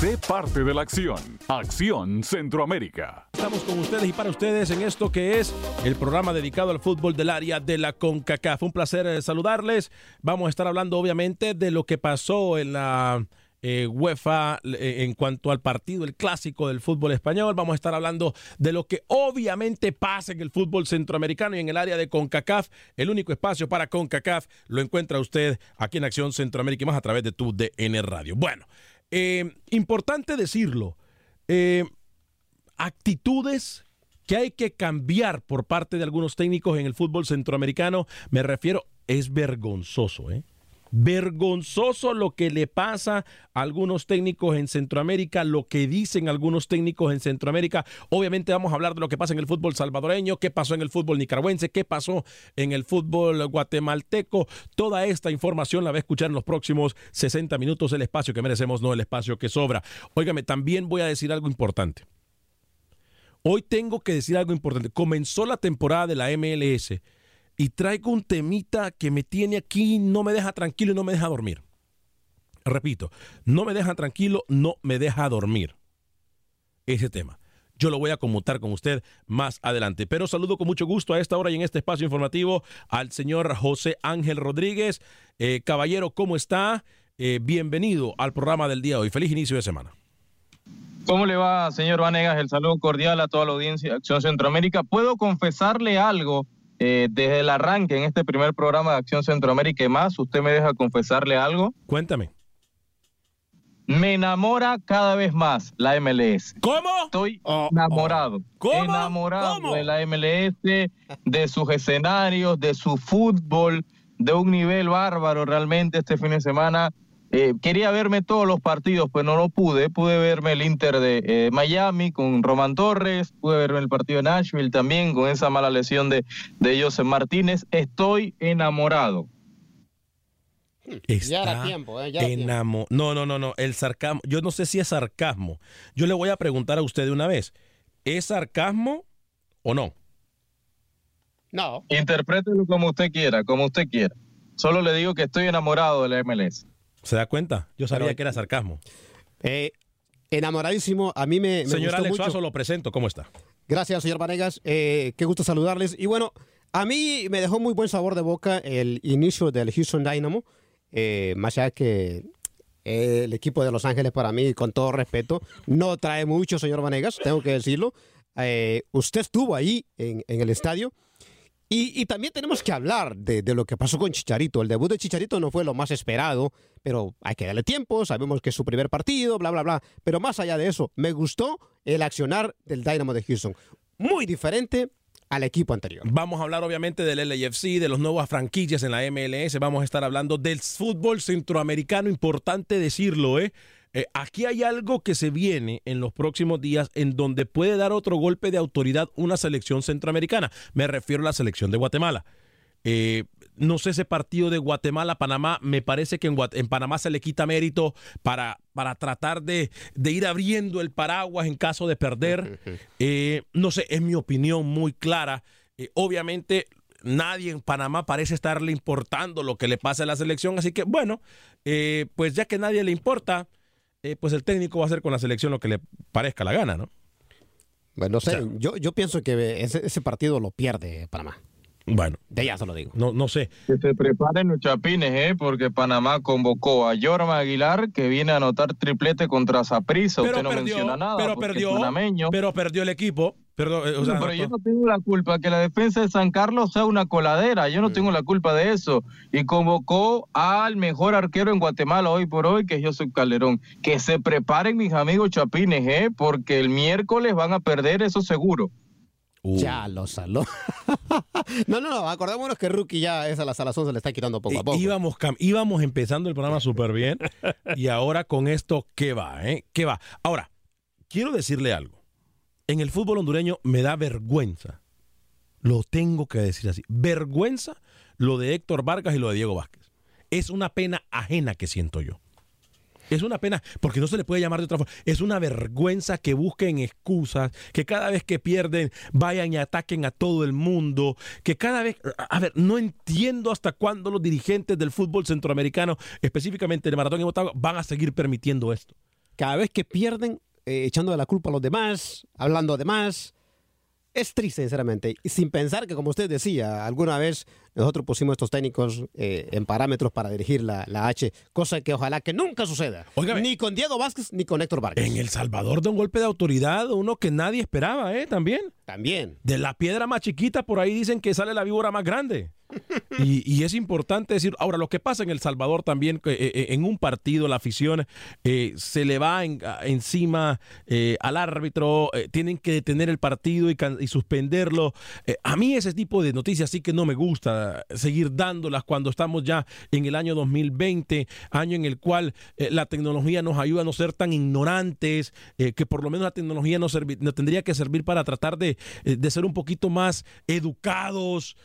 Sé parte de la acción. Acción Centroamérica. Estamos con ustedes y para ustedes en esto que es el programa dedicado al fútbol del área de la CONCACAF. Un placer eh, saludarles. Vamos a estar hablando obviamente de lo que pasó en la eh, UEFA eh, en cuanto al partido, el clásico del fútbol español. Vamos a estar hablando de lo que obviamente pasa en el fútbol centroamericano y en el área de CONCACAF. El único espacio para CONCACAF lo encuentra usted aquí en Acción Centroamérica y más a través de tu DN Radio. Bueno, eh, importante decirlo, eh, actitudes que hay que cambiar por parte de algunos técnicos en el fútbol centroamericano, me refiero, es vergonzoso, ¿eh? Vergonzoso lo que le pasa a algunos técnicos en Centroamérica, lo que dicen algunos técnicos en Centroamérica. Obviamente vamos a hablar de lo que pasa en el fútbol salvadoreño, qué pasó en el fútbol nicaragüense, qué pasó en el fútbol guatemalteco. Toda esta información la va a escuchar en los próximos 60 minutos, el espacio que merecemos, no el espacio que sobra. Óigame, también voy a decir algo importante. Hoy tengo que decir algo importante. Comenzó la temporada de la MLS y traigo un temita que me tiene aquí, no me deja tranquilo y no me deja dormir. Repito, no me deja tranquilo, no me deja dormir. Ese tema. Yo lo voy a conmutar con usted más adelante. Pero saludo con mucho gusto a esta hora y en este espacio informativo al señor José Ángel Rodríguez. Eh, caballero, ¿cómo está? Eh, bienvenido al programa del día de hoy. Feliz inicio de semana. ¿Cómo le va, señor Vanegas? El saludo cordial a toda la audiencia de Acción Centroamérica. Puedo confesarle algo eh, desde el arranque en este primer programa de Acción Centroamérica y más. ¿Usted me deja confesarle algo? Cuéntame. Me enamora cada vez más la MLS. ¿Cómo? Estoy enamorado. ¿Cómo? Enamorado ¿Cómo? de la MLS, de sus escenarios, de su fútbol, de un nivel bárbaro realmente este fin de semana. Eh, quería verme todos los partidos, pero no lo pude. Pude verme el Inter de eh, Miami con Román Torres, pude verme el partido de Nashville también con esa mala lesión de, de Joseph Martínez. Estoy enamorado. Está Ya era tiempo, ¿eh? Ya era tiempo. enamo- No, no, no, no. El sarcasmo. Yo no sé si es sarcasmo. Yo le voy a preguntar a usted de una vez. ¿Es sarcasmo o no? No, Interprételo como usted quiera, como usted quiera. Solo le digo que estoy enamorado de la MLS. ¿Se da cuenta? Yo sabía Pero- que era sarcasmo. eh, enamoradísimo. A mí me, me Señor gustó Alex mucho. Suazo, lo presento. ¿Cómo está? Gracias, señor Vanegas. Eh, qué gusto saludarles. Y bueno, a mí me dejó muy buen sabor de boca el inicio del Houston Dynamo. Eh, más allá que el equipo de Los Ángeles, para mí, con todo respeto, no trae mucho, señor Vanegas, tengo que decirlo. Usted estuvo ahí en, en el estadio. Y, también tenemos que hablar de, de lo que pasó con Chicharito. El debut de Chicharito no fue lo más esperado, pero hay que darle tiempo. Sabemos que es su primer partido, bla, bla, bla. Pero más allá de eso, me gustó el accionar del Dynamo de Houston. Muy diferente al equipo anterior. Vamos a hablar obviamente del LAFC, de los nuevas franquicias en la MLS. Vamos a estar hablando del fútbol centroamericano. Importante decirlo, ¿eh? Eh, aquí hay algo que se viene en los próximos días en donde puede dar otro golpe de autoridad una selección centroamericana. Me refiero a la selección de Guatemala. Eh, no sé ese partido de Guatemala-Panamá, me parece que en, en, Panamá se le quita mérito para, para tratar de, de, ir abriendo el paraguas en caso de perder. Eh, no sé, es mi opinión muy clara. Obviamente nadie en Panamá parece estarle importando lo que le pasa a la selección, así que bueno, pues ya que nadie le importa, pues el técnico va a hacer con la selección lo que le parezca la gana, ¿no? Bueno, no sé, yo, yo pienso que ese, ese partido lo pierde Panamá. Bueno. De ya se lo digo. No, no sé. Que se preparen los chapines, ¿eh? Porque Panamá convocó a Yorma Aguilar, que viene a anotar triplete contra Zaprisa. Usted no menciona nada. Pero perdió, pero perdió el equipo. Perdón, eh, pero yo no tengo la culpa que la defensa de San Carlos sea una coladera. Yo no tengo la culpa de eso. Y convocó al mejor arquero en Guatemala hoy por hoy, que es José Calderón. Que se preparen, mis amigos chapines, ¿eh? Porque el miércoles van a perder, eso seguro. Uh. Ya lo saló. no, no, no, acordémonos que Rookie ya es a la salazón se le está quitando poco a poco. Íbamos, íbamos empezando el programa súper bien y ahora con esto, ¿qué va? Eh? ¿Qué va? Ahora, quiero decirle algo. En el fútbol hondureño me da vergüenza. Lo tengo que decir así. Vergüenza lo de Héctor Vargas y lo de Diego Vázquez. Es una pena ajena que siento yo. Es una pena, porque no se le puede llamar de otra forma. Es una vergüenza que busquen excusas, que cada vez que pierden vayan y ataquen a todo el mundo, que cada vez... A ver, no entiendo hasta cuándo los dirigentes del fútbol centroamericano, específicamente el Maratón y Motagua, van a seguir permitiendo esto. Cada vez que pierden, eh, echando de la culpa a los demás, hablando de más, es triste, sinceramente. Y sin pensar que, como usted decía, alguna vez nosotros pusimos estos técnicos eh, en parámetros para dirigir la, H, cosa que ojalá que nunca suceda. ni con Diego Vázquez ni con Héctor Vargas. En El Salvador de un golpe de autoridad, uno que nadie esperaba, ¿eh? También. También. De la piedra más chiquita, por ahí dicen que sale la víbora más grande. Y, es importante decir, ahora lo que pasa en El Salvador también, eh, eh, en un partido la afición se le va encima al árbitro, tienen que detener el partido y, y suspenderlo. a mí ese tipo de noticias sí que no me gusta seguir dándolas cuando estamos ya en el año 2020, año en el cual eh, la tecnología nos ayuda a no ser tan ignorantes, eh, que por lo menos la tecnología nos, tendría que servir para tratar de, eh, de ser un poquito más educados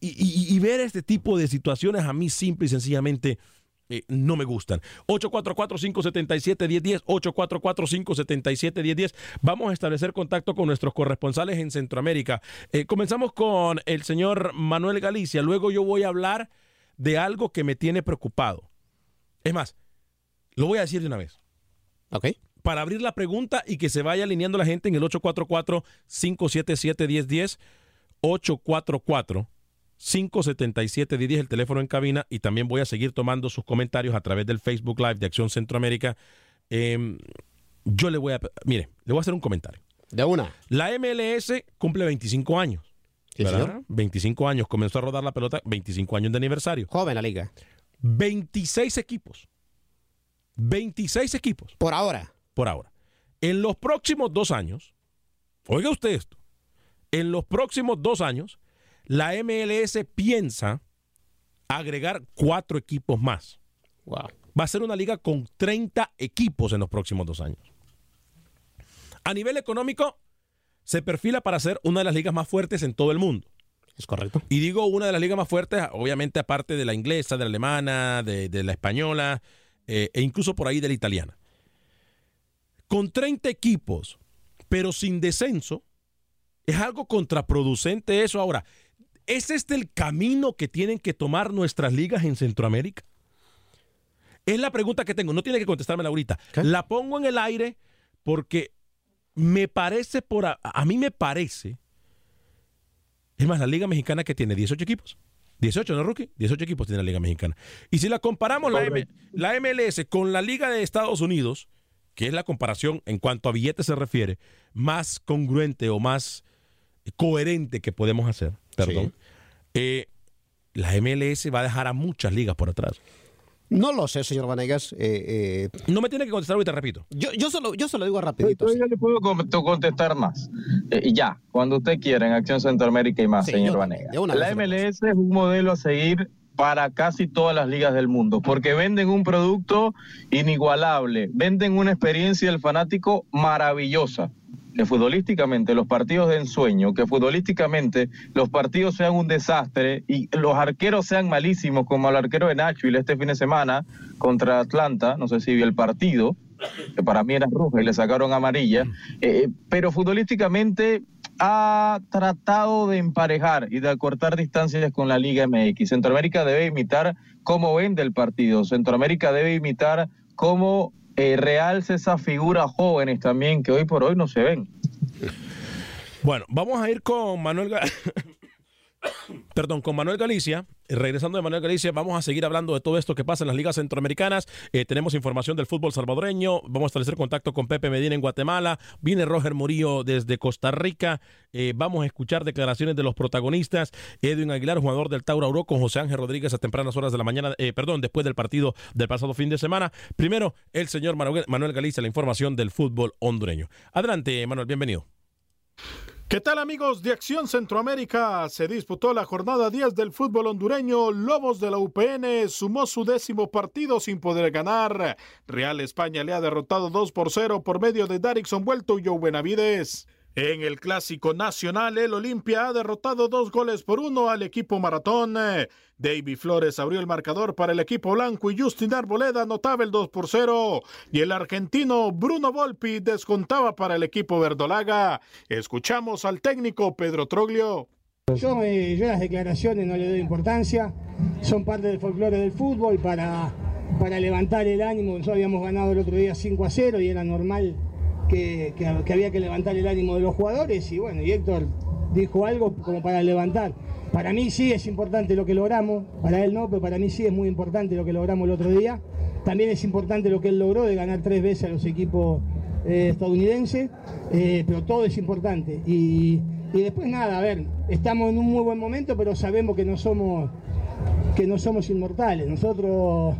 y, ver este tipo de situaciones a mí simple y sencillamente no me gustan. 844-577-1010, 844-577-1010. Vamos a establecer contacto con nuestros corresponsales en Centroamérica. Eh, comenzamos con el señor Manuel Galicia. Luego yo voy a hablar de algo que me tiene preocupado. Es más, lo voy a decir de una vez. Ok. Para abrir la pregunta y que se vaya alineando la gente en el 844-577-1010, 844 577 10 el teléfono en cabina y también voy a seguir tomando sus comentarios a través del Facebook Live de Acción Centroamérica. Em, yo le voy a, mire, le voy a hacer un comentario. De una. La MLS cumple 25 años. ¿Sí, 25 años, comenzó a rodar la pelota, 25 años de aniversario. Joven la liga. 26 equipos. 26 equipos. Por ahora. Por ahora. En los próximos dos años, oiga usted esto, en los próximos dos años, la MLS piensa agregar cuatro equipos más. Wow. Va a ser una liga con 30 equipos en los próximos dos años. A nivel económico, se perfila para ser una de las ligas más fuertes en todo el mundo. Es correcto. Y digo una de las ligas más fuertes, obviamente aparte de la inglesa, de la alemana, de, la española eh, e incluso por ahí de la italiana. Con 30 equipos, pero sin descenso, es algo contraproducente eso. Ahora, ¿Es este el camino que tienen que tomar nuestras ligas en Centroamérica? Es la pregunta que tengo. No tiene que contestarme ahorita. La pongo en el aire porque me parece por a, mí me parece. Es más, la Liga Mexicana que tiene 18 equipos. 18, ¿no, Rookie? 18 equipos tiene la Liga Mexicana. Y si la comparamos la, la MLS con la Liga de Estados Unidos, que es la comparación en cuanto a billetes se refiere, más congruente o más coherente que podemos hacer, perdón, eh, la MLS va a dejar a muchas ligas por atrás. No lo sé, señor Vanegas. Eh, eh, no me tiene que contestar ahorita, repito. Yo, yo, solo, yo se lo digo rapidito. Yo, le puedo contestar más. ya, cuando usted quiera, en Acción Centroamérica y más, señor Vanegas. La MLS es un modelo a seguir para casi todas las ligas del mundo, porque venden un producto inigualable, venden una experiencia del fanático maravillosa. Que futbolísticamente los partidos de ensueño, que futbolísticamente los partidos sean un desastre y los arqueros sean malísimos, como el arquero de Nashville este fin de semana contra Atlanta, no sé si vio el partido, que para mí era roja y le sacaron amarilla, eh, pero futbolísticamente ha tratado de emparejar y de acortar distancias con la Liga MX. Centroamérica debe imitar cómo vende el partido, Centroamérica debe imitar cómo eh, realce esas figuras jóvenes también que hoy por hoy no se ven. Bueno, vamos a ir con Manuel. Perdón, con Manuel Galicia. Eh, regresando de Manuel Galicia, vamos a seguir hablando de todo esto que pasa en las ligas centroamericanas. Eh, tenemos información del fútbol salvadoreño. Vamos a establecer contacto con Pepe Medina en Guatemala. Viene Roger Murillo desde Costa Rica. Eh, vamos a escuchar declaraciones de los protagonistas. Edwin Aguilar, jugador del Tauro Auro, con José Ángel Rodríguez a tempranas horas de la mañana. perdón, después del partido del pasado fin de semana. Primero, el señor Manuel Galicia, la información del fútbol hondureño. Adelante, Manuel, bienvenido. ¿Qué tal amigos de Acción Centroamérica? Se disputó la jornada 10 del fútbol hondureño. Lobos de la UPN sumó su décimo partido sin poder ganar. Real España le ha derrotado 2 por 0 por medio de Darixon Vuelto y Joe Benavides. En el clásico nacional, el Olimpia ha derrotado dos goles por uno al equipo maratón. David Flores abrió el marcador para el equipo blanco y Justin Arboleda anotaba el 2 por 0. Y el argentino Bruno Volpi descontaba para el equipo verdolaga. Escuchamos al técnico Pedro Troglio. Yo, las declaraciones no le doy importancia, son parte del folclore del fútbol para, para levantar el ánimo. Nosotros habíamos ganado el otro día 5 a 0 y era normal que, había que levantar el ánimo de los jugadores y bueno, Héctor dijo algo como para levantar. Para mí sí es importante lo que logramos, para él no, pero para mí sí es muy importante lo que logramos el otro día. También es importante lo que él logró de ganar tres veces a los equipos eh, estadounidenses, eh, pero todo es importante. Y, después nada, a ver, estamos en un muy buen momento, pero sabemos que no somos, que no somos inmortales. Nosotros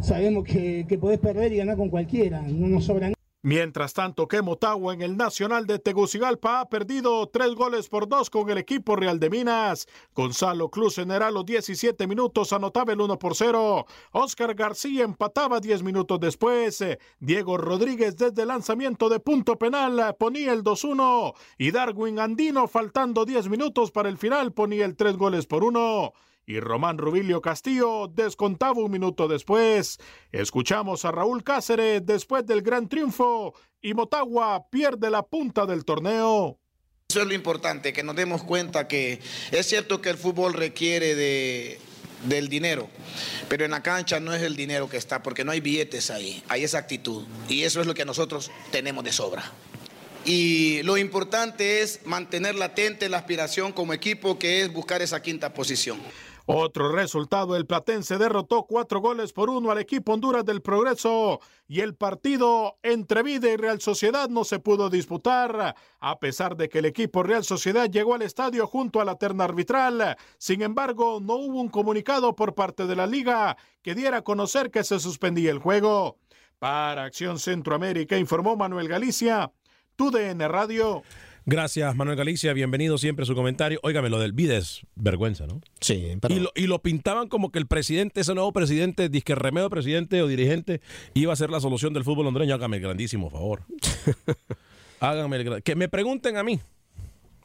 sabemos que, que podés perder y ganar con cualquiera, no nos sobra Mientras tanto, que Motagua en el Nacional de Tegucigalpa ha perdido tres goles por dos con el equipo Real de Minas. Gonzalo Cruz en a los 17 minutos anotaba el 1 por 0. Oscar García empataba 10 minutos después. Diego Rodríguez desde el lanzamiento de punto penal ponía el 2-1. Y Darwin Andino faltando 10 minutos para el final ponía el 3 goles por 1 y Román Rubilio Castillo descontaba un minuto después. Escuchamos a Raúl Cáceres después del gran triunfo y Motagua pierde la punta del torneo. Eso es lo importante, que nos demos cuenta que es cierto que el fútbol requiere de, del dinero, pero en la cancha no es el dinero que está, porque no hay billetes ahí, hay esa actitud. Y eso es lo que nosotros tenemos de sobra. Y lo importante es mantener latente la aspiración como equipo, que es buscar esa quinta posición. Otro resultado, el Platense derrotó cuatro goles por uno al equipo Honduras del Progreso y el partido entre Vida y Real Sociedad no se pudo disputar, a pesar de que el equipo Real Sociedad llegó al estadio junto a la terna arbitral. Sin embargo, no hubo un comunicado por parte de la liga que diera a conocer que se suspendía el juego. Para Acción Centroamérica informó Manuel Galicia, TUDN Radio. Gracias, Manuel Galicia. Bienvenido siempre a su comentario. Óigame, lo del Vides, vergüenza, ¿no? Sí, y lo, y lo pintaban como que el presidente, ese nuevo presidente, disque remedio presidente o dirigente, iba a ser la solución del fútbol hondureño. Hágame el grandísimo favor. Hágame el Que me pregunten a mí.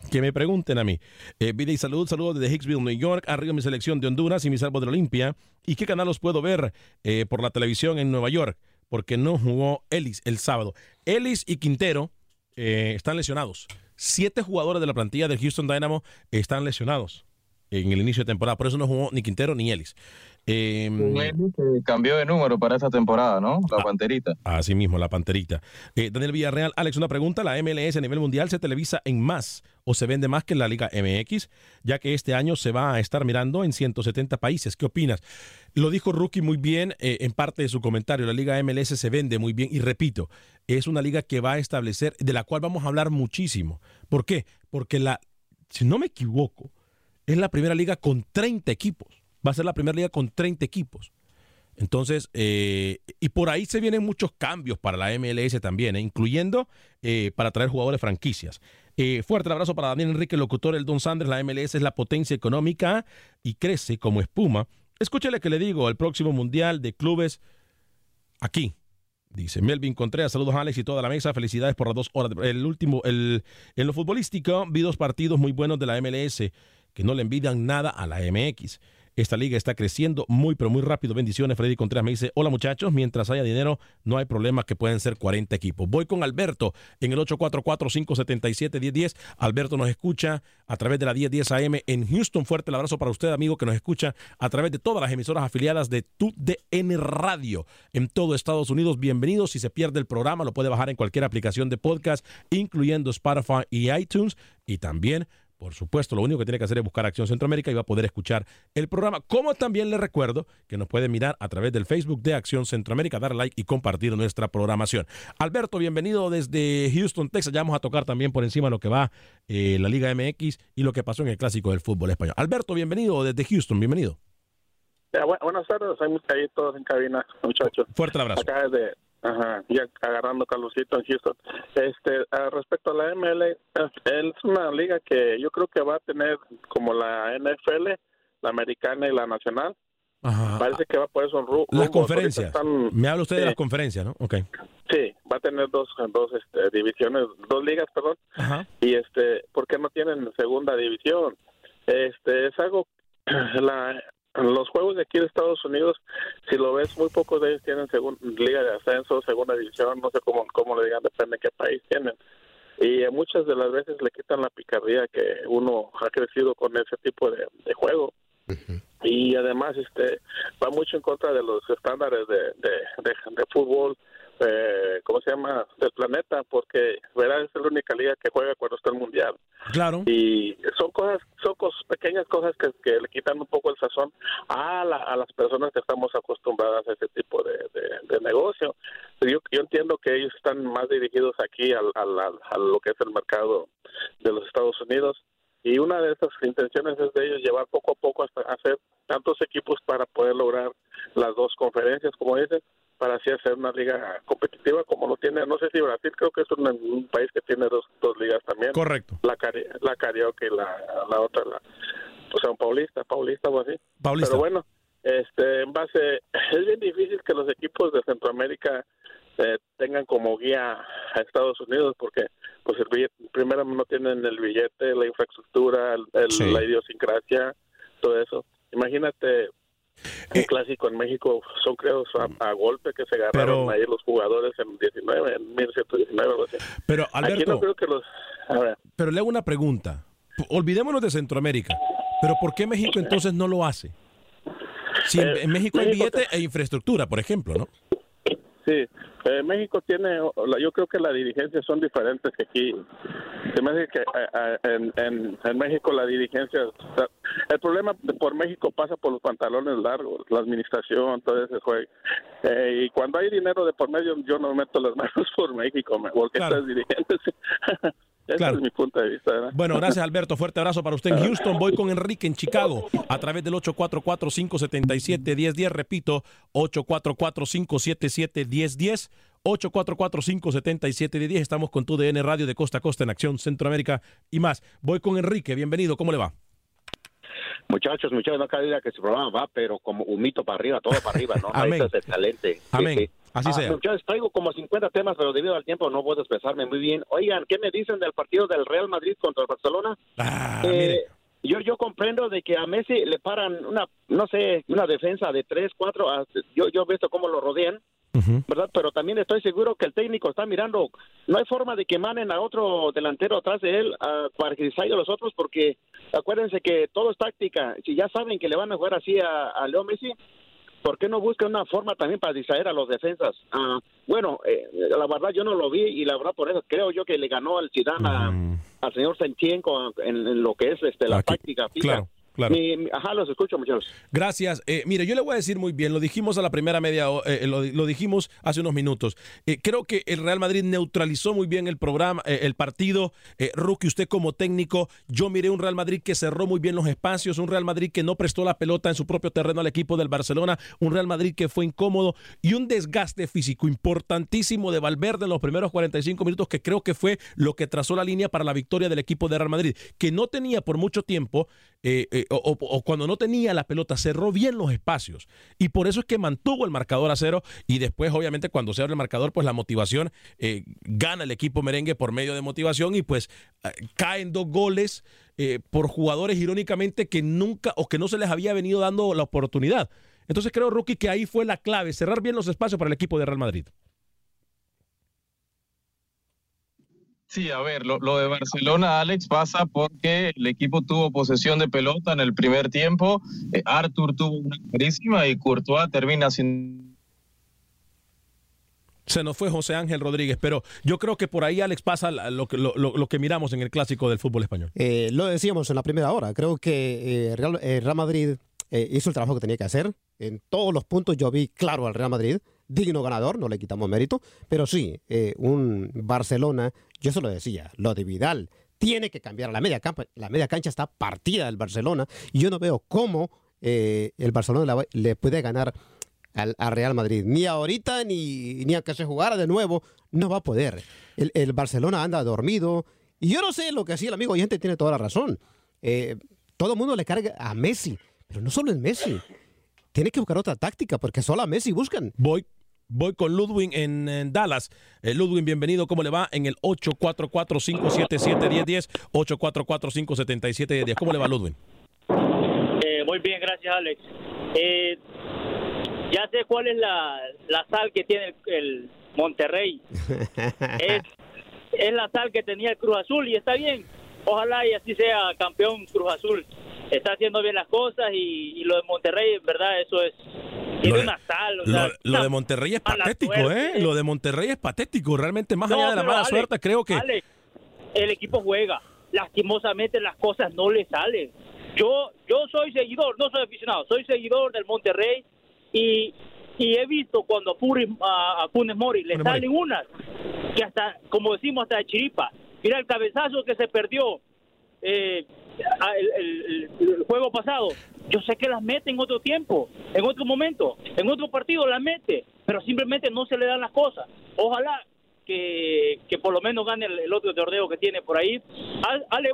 Que me pregunten a mí. Eh, vida y salud, saludos desde Hicksville, New York. Arriba mi selección de Honduras y mis salvos de la Olimpia. ¿Y qué canal los puedo ver eh, por la televisión en Nueva York? Porque no jugó Ellis el sábado. Ellis y Quintero eh, están lesionados siete jugadores de la plantilla del Houston Dynamo están lesionados en el inicio de temporada. Por eso no jugó ni Quintero ni Ellis. Eh, cambió de número para esta temporada, ¿no? La ah, Panterita. Así mismo, la Panterita. Eh, Daniel Villarreal, Alex, una pregunta. ¿La MLS a nivel mundial se televisa en más o se vende más que en la Liga MX? Ya que este año se va a estar mirando en 170 países. ¿Qué opinas? Lo dijo Rookie muy bien eh, en parte de su comentario. La Liga MLS se vende muy bien y repito, es una liga que va a establecer, de la cual vamos a hablar muchísimo. ¿Por qué? Porque la, si no me equivoco, es la primera liga con 30 equipos va a ser la primera liga con 30 equipos. Entonces, eh, y por ahí se vienen muchos cambios para la MLS también, eh, incluyendo eh, para traer jugadores franquicias. fuerte abrazo para Daniel Enrique, locutor el Don Sanders. La MLS es la potencia económica y crece como espuma. Escúchale que le digo, el próximo Mundial de Clubes aquí, Dice Melvin Contreras, saludos a Alex y toda la mesa, felicidades por las dos horas. El último, el, en lo futbolístico, vi dos partidos muy buenos de la MLS que no le envidian nada a la MX. Esta liga está creciendo muy, pero muy rápido. Bendiciones. Freddy Contreras me dice, hola muchachos, mientras haya dinero no hay problema que pueden ser 40 equipos. Voy con Alberto en el 844-577-1010. Alberto nos escucha a través de la 1010 AM en Houston. Fuerte el abrazo para usted, amigo, que nos escucha a través de todas las emisoras afiliadas de TUDN Radio en todo Estados Unidos. Bienvenidos. Si se pierde el programa, lo puede bajar en cualquier aplicación de podcast, incluyendo Spotify y iTunes. Y también por supuesto, lo único que tiene que hacer es buscar Acción Centroamérica y va a poder escuchar el programa. Como también le recuerdo que nos puede mirar a través del Facebook de Acción Centroamérica, dar like y compartir nuestra programación. Alberto, bienvenido desde Houston, Texas. Ya vamos a tocar también por encima lo que va eh, la Liga MX y lo que pasó en el clásico del fútbol español. Alberto, bienvenido desde Houston, bienvenido. buenas tardes, hay ahí todos en cabina, muchachos. Fuerte abrazo. Acá desde, Ajá, ya agarrando Carlosito en Houston. Este, respecto a la ML, es una liga que yo creo que va a tener como la NFL, la americana y la nacional. Parece que va a poder son Las conferencias. Me habla usted de las conferencias, ¿no? Okay. Sí, va a tener dos, dos este, divisiones, dos ligas, perdón. Y este, ¿por qué no tienen segunda división? Este, es algo la los juegos de aquí de Estados Unidos, si lo ves, muy pocos de ellos tienen liga de ascenso, segunda división, no sé cómo, cómo le digan, depende de qué país tienen. Y muchas de las veces le quitan la picardía que uno ha crecido con ese tipo de, juego. Y además este va mucho en contra de los estándares de, de, de fútbol eh, ¿cómo se llama? del planeta, porque verás es la única liga que juega cuando está el mundial. Claro. Y son cosas, son pequeñas cosas que, le quitan un poco el sazón a, a las personas que estamos acostumbradas a ese tipo de, negocio. Yo, yo entiendo que ellos están más dirigidos aquí al, a lo que es el mercado de los Estados Unidos. Y una de esas intenciones es de ellos llevar poco a poco hasta hacer tantos equipos para poder lograr las dos conferencias, como dicen, para así hacer una liga competitiva como lo tiene, no sé si Brasil, creo que es un, país que tiene dos, dos ligas también. Correcto. La, la Carioca y la, la otra, la, o sea, un Paulista, Paulista o así. Paulista. Pero bueno, este, en base, es bien difícil que los equipos de Centroamérica eh, tengan como guía a Estados Unidos porque pues el billete, primero no tienen el billete, la infraestructura, el, la idiosincrasia, todo eso. Imagínate un eh, clásico en México son creados a, golpe que se agarraron ahí los jugadores en 19, en 1919 algo así. Pero Alberto, no creo que los, pero le hago una pregunta. Olvidémonos de Centroamérica, pero ¿por qué México entonces no lo hace? Si en, eh, México hay billete e infraestructura, por ejemplo, ¿no? Sí, eh, México tiene, yo creo que las dirigencias son diferentes que aquí. Se me que en, en, México la dirigencia, el problema por México pasa por los pantalones largos, la administración, todo ese juego. Eh, y cuando hay dinero de por medio, yo no meto las manos por México, porque claro. dirigentes ese es mi punto de vista. Bueno, gracias Alberto. Fuerte abrazo para usted en Houston. Voy con Enrique en Chicago a través del 844-577-1010. Repito, 844-577-1010. 844-577-1010. Estamos con tu DN Radio de Costa a Costa en Acción Centroamérica y más. Voy con Enrique. Bienvenido. ¿Cómo le va? Muchachos, muchachos, no cada que su programa va, pero como un mito para arriba, todo para arriba, ¿no? Amén. Es excelente. Amén. Así ah, sea. Muchachos, traigo como 50 temas, pero debido al tiempo no puedo expresarme muy bien. Oigan, ¿qué me dicen del partido del Real Madrid contra el Barcelona? Ah, eh, Yo, yo comprendo de que a Messi le paran una, no sé, una defensa de 3, 4, yo, yo he visto cómo lo rodean, ¿verdad? Pero también estoy seguro que el técnico está mirando, no hay forma de que manen a otro delantero atrás de él para que salga a los otros, porque acuérdense que todo es táctica. Si ya saben que le van a jugar así a, a Leo Messi, ¿por qué no busca una forma también para distraer a los defensas? Ah, bueno, eh, la verdad yo no lo vi y la verdad por eso creo yo que le ganó al Zidane al señor Sentienko en, lo que es este la táctica Claro. Claro. ajá, los escucho, muchachos. Gracias. Eh, mire, yo le voy a decir muy bien, lo dijimos a la primera media, eh, lo, dijimos hace unos minutos. Eh, creo que el Real Madrid neutralizó muy bien el programa, el partido. Rookie, usted como técnico, yo miré un Real Madrid que cerró muy bien los espacios, un Real Madrid que no prestó la pelota en su propio terreno al equipo del Barcelona, un Real Madrid que fue incómodo y un desgaste físico importantísimo de Valverde en los primeros 45 minutos, que creo que fue lo que trazó la línea para la victoria del equipo de Real Madrid, que no tenía por mucho tiempo o, cuando no tenía la pelota, cerró bien los espacios. Y por eso es que mantuvo el marcador a cero. Y después, obviamente, cuando se abre el marcador, pues la motivación eh, gana el equipo merengue por medio de motivación y pues caen dos goles por jugadores, irónicamente, que nunca o que no se les había venido dando la oportunidad. Entonces creo, Rookie, que ahí fue la clave, cerrar bien los espacios para el equipo de Real Madrid. Sí, a ver, lo, de Barcelona, Alex, pasa porque el equipo tuvo posesión de pelota en el primer tiempo, eh, Arthur tuvo una carísima y Courtois termina sin... Se nos fue José Ángel Rodríguez, pero yo creo que por ahí, Alex, pasa lo que, lo, que miramos en el clásico del fútbol español. Eh, lo decíamos en la primera hora, creo que eh, Real, Real, Madrid hizo el trabajo que tenía que hacer. En todos los puntos yo vi claro al Real Madrid digno ganador, no le quitamos mérito, pero sí, eh, un Barcelona, yo se lo decía, lo de Vidal tiene que cambiar. La media, la media cancha está partida del Barcelona y yo no veo cómo eh, el Barcelona le puede ganar al, Real Madrid. Ni ahorita, ni, ni que se jugara de nuevo, no va a poder. El, Barcelona anda dormido y yo no sé lo que hacía el amigo y gente tiene toda la razón. Eh, todo el mundo le carga a Messi, pero no solo es Messi. Tiene que buscar otra táctica porque solo a Messi buscan. Voy Voy con Ludwig en, Dallas. Eh, Ludwig, bienvenido. ¿Cómo le va? En el 844-577-1010. 844-577-1010. ¿Cómo le va, Ludwig? Eh, muy bien, gracias, Alex. Eh, ya sé cuál es la, sal que tiene el, Monterrey. es, es la sal que tenía el Cruz Azul y está bien. Ojalá y así sea campeón Cruz Azul está haciendo bien las cosas y, lo de Monterrey, en verdad, eso es... Tiene una sal, lo, de Monterrey es patético, ¿eh? Lo de Monterrey es patético. Realmente, más allá de la mala suerte, creo que... el equipo juega. Lastimosamente las cosas no le salen. Yo, yo soy seguidor, no soy aficionado, soy seguidor del Monterrey y, y he visto cuando a, a Funes Mori le salen unas que hasta, como decimos, hasta de chiripa. Mira el cabezazo que se perdió eh, el, juego pasado, yo sé que las mete en otro tiempo, en otro momento, en otro partido las mete, pero simplemente no se le dan las cosas. Ojalá que, que por lo menos gane el, otro torneo que tiene por ahí. Hale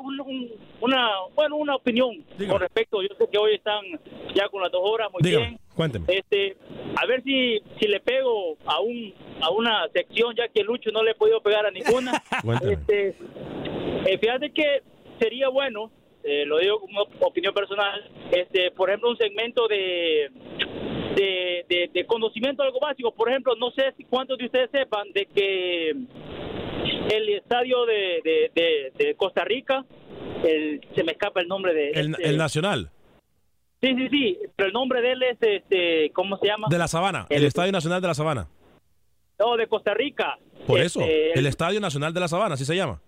una, bueno, una opinión con respecto, yo sé que hoy están ya con las dos horas, muy bien. Cuénteme. Este, a ver si, si le pego a un a una sección, ya que Lucho no le he podido pegar a ninguna. este, eh, fíjate que sería bueno, eh, lo digo como opinión personal, este, por ejemplo, un segmento de, de, conocimiento algo básico. Por ejemplo, no sé si cuántos de ustedes sepan de que el estadio de, de, Costa Rica, el, se me escapa el nombre de... El, este, Nacional. Sí, sí, sí, pero el nombre de él es, este, ¿cómo se llama? De la Sabana, el, Estadio Nacional de la Sabana. No, de Costa Rica. Por eso, este, el Estadio Nacional de la Sabana, así se llama.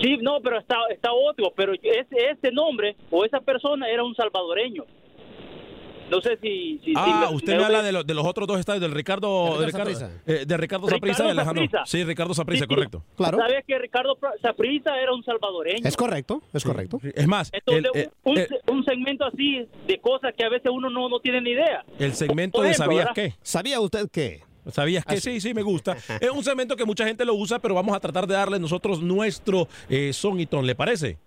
Sí, no, pero está, está otro, pero ese, ese nombre o esa persona era un salvadoreño. No sé si... ah, usted me habla de, de, los otros dos estadios, del Ricardo... De Ricardo eh, de Ricardo y Alejandro. Sí, Ricardo Saprissa, correcto. Claro. ¿Sabes que Ricardo Saprissa era un salvadoreño? Es correcto, es correcto. Es más... Entonces, un, segmento así de cosas que a veces uno no, no tiene ni idea. El segmento de ¿Sabías qué? ¿Sabía usted qué? ¿Sabías que sí? Sí, me gusta. es un segmento que mucha gente lo usa, pero vamos a tratar de darle nosotros nuestro eh, son y ton, ¿le parece?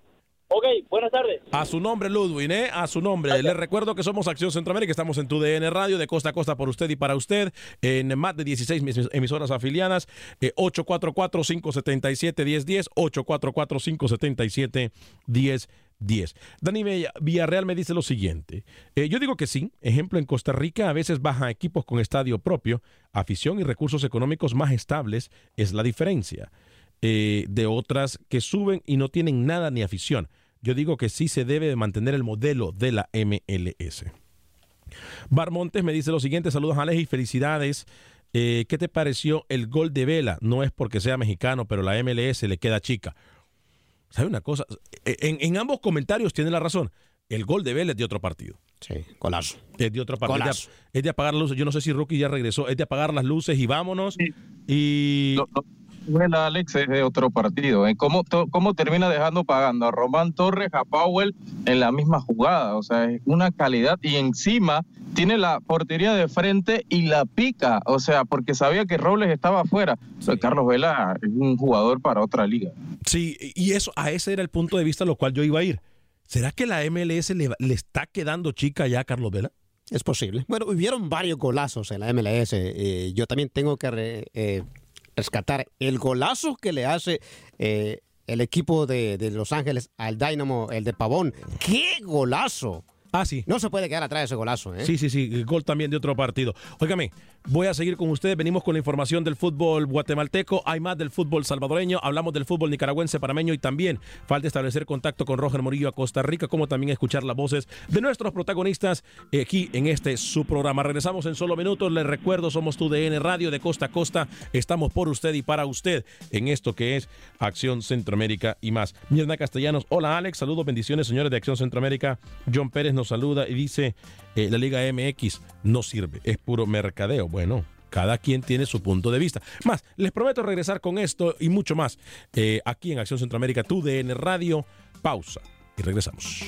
Ok, buenas tardes. A su nombre, Ludwin, ¿eh? A su nombre. Le recuerdo que somos Acción Centroamérica, estamos en tu DN Radio, de costa a costa por usted y para usted, en más de 16 emisoras afiliadas, 844-577-1010, 844-577-1010. 10. Dani Villarreal me dice lo siguiente. Eh, yo digo que sí. Ejemplo, en Costa Rica a veces bajan equipos con estadio propio, afición y recursos económicos más estables es la diferencia eh, de otras que suben y no tienen nada ni afición. Yo digo que sí se debe de mantener el modelo de la MLS. Barmontes me dice lo siguiente. Saludos Alex y felicidades. Eh, ¿Qué te pareció el gol de Vela? No es porque sea mexicano, pero la MLS le queda chica. ¿Sabe una cosa? E, en, ambos comentarios tiene la razón. El gol de Vélez es de otro partido. Sí, golazo. Es de otro partido. Es de, apagar las luces. Yo no sé si Rookie ya regresó. Es de apagar las luces y vámonos. Y. Bueno, Alex es de otro partido. ¿eh? ¿Cómo, ¿Cómo termina dejando pagando a Román Torres, a Powell en la misma jugada? O sea, es una calidad y encima tiene la portería de frente y la pica. O sea, porque sabía que Robles estaba afuera. Carlos Vela es un jugador para otra liga. Sí, y eso, a ese era el punto de vista a lo cual yo iba a ir. ¿Será que la MLS le, le está quedando chica ya a Carlos Vela? Es posible. Bueno, hubieron varios golazos en la MLS. Eh, yo también tengo que re- eh, rescatar el golazo que le hace eh, el equipo de, de Los Ángeles al Dynamo, el de Pavón. ¡Qué golazo! Ah, sí. No se puede quedar atrás de ese golazo, ¿eh? Sí, sí, sí, el gol también de otro partido. Óigame, voy a seguir con ustedes. Venimos con la información del fútbol guatemalteco. Hay más del fútbol salvadoreño. Hablamos del fútbol nicaragüense, panameño y también falta establecer contacto con Roger Morillo a Costa Rica, como también escuchar las voces de nuestros protagonistas aquí en este su programa. Regresamos en solo minutos. Les recuerdo, somos tu DN Radio de Costa a Costa. Estamos por usted y para usted en esto que es Acción Centroamérica y más. Mirna Castellanos, hola Alex, saludos, bendiciones señores de Acción Centroamérica. John Pérez nos saluda y dice, eh, la Liga MX no sirve, es puro mercadeo. Bueno, cada quien tiene su punto de vista. Más, les prometo regresar con esto y mucho más eh, aquí en Acción Centroamérica, tu DN Radio. Pausa y regresamos.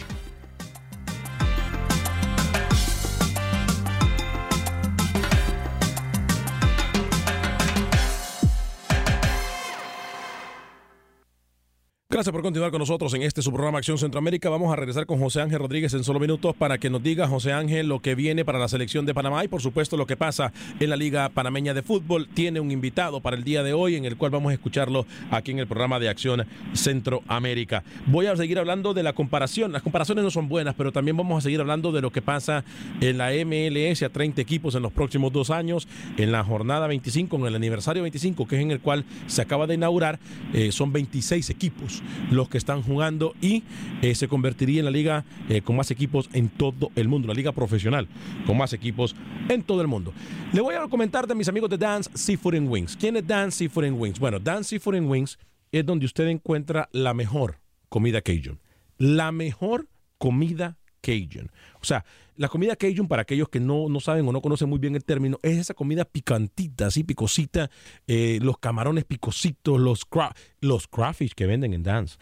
Gracias por continuar con nosotros en este su programa Acción Centroamérica. Vamos a regresar con José Ángel Rodríguez en solo minutos para que nos diga, José Ángel, lo que viene para la selección de Panamá y por supuesto lo que pasa en la Liga Panameña de Fútbol. Tiene un invitado para el día de hoy en el cual vamos a escucharlo aquí en el programa de Acción Centroamérica. Voy a seguir hablando de la comparación. Las comparaciones no son buenas, pero también vamos a seguir hablando de lo que pasa en la MLS a 30 equipos en los próximos dos años, en la jornada 25, en el aniversario 25, que es en el cual se acaba de inaugurar. eh, son 26 equipos los que están jugando y eh, se convertiría en la liga eh, con más equipos en todo el mundo, la liga profesional con más equipos en todo el mundo. Le voy a comentar de mis amigos de Dance Seafood and Wings. ¿Quién es Dance Seafood and Wings? Bueno, Dance Seafood and Wings es donde usted encuentra la mejor comida Cajun. La mejor comida Cajun. O sea, la comida Cajun, para aquellos que no, no saben o no conocen muy bien el término, es esa comida picantita, así picosita, eh, los camarones picositos, los, cra- los crawfish que venden en Dance.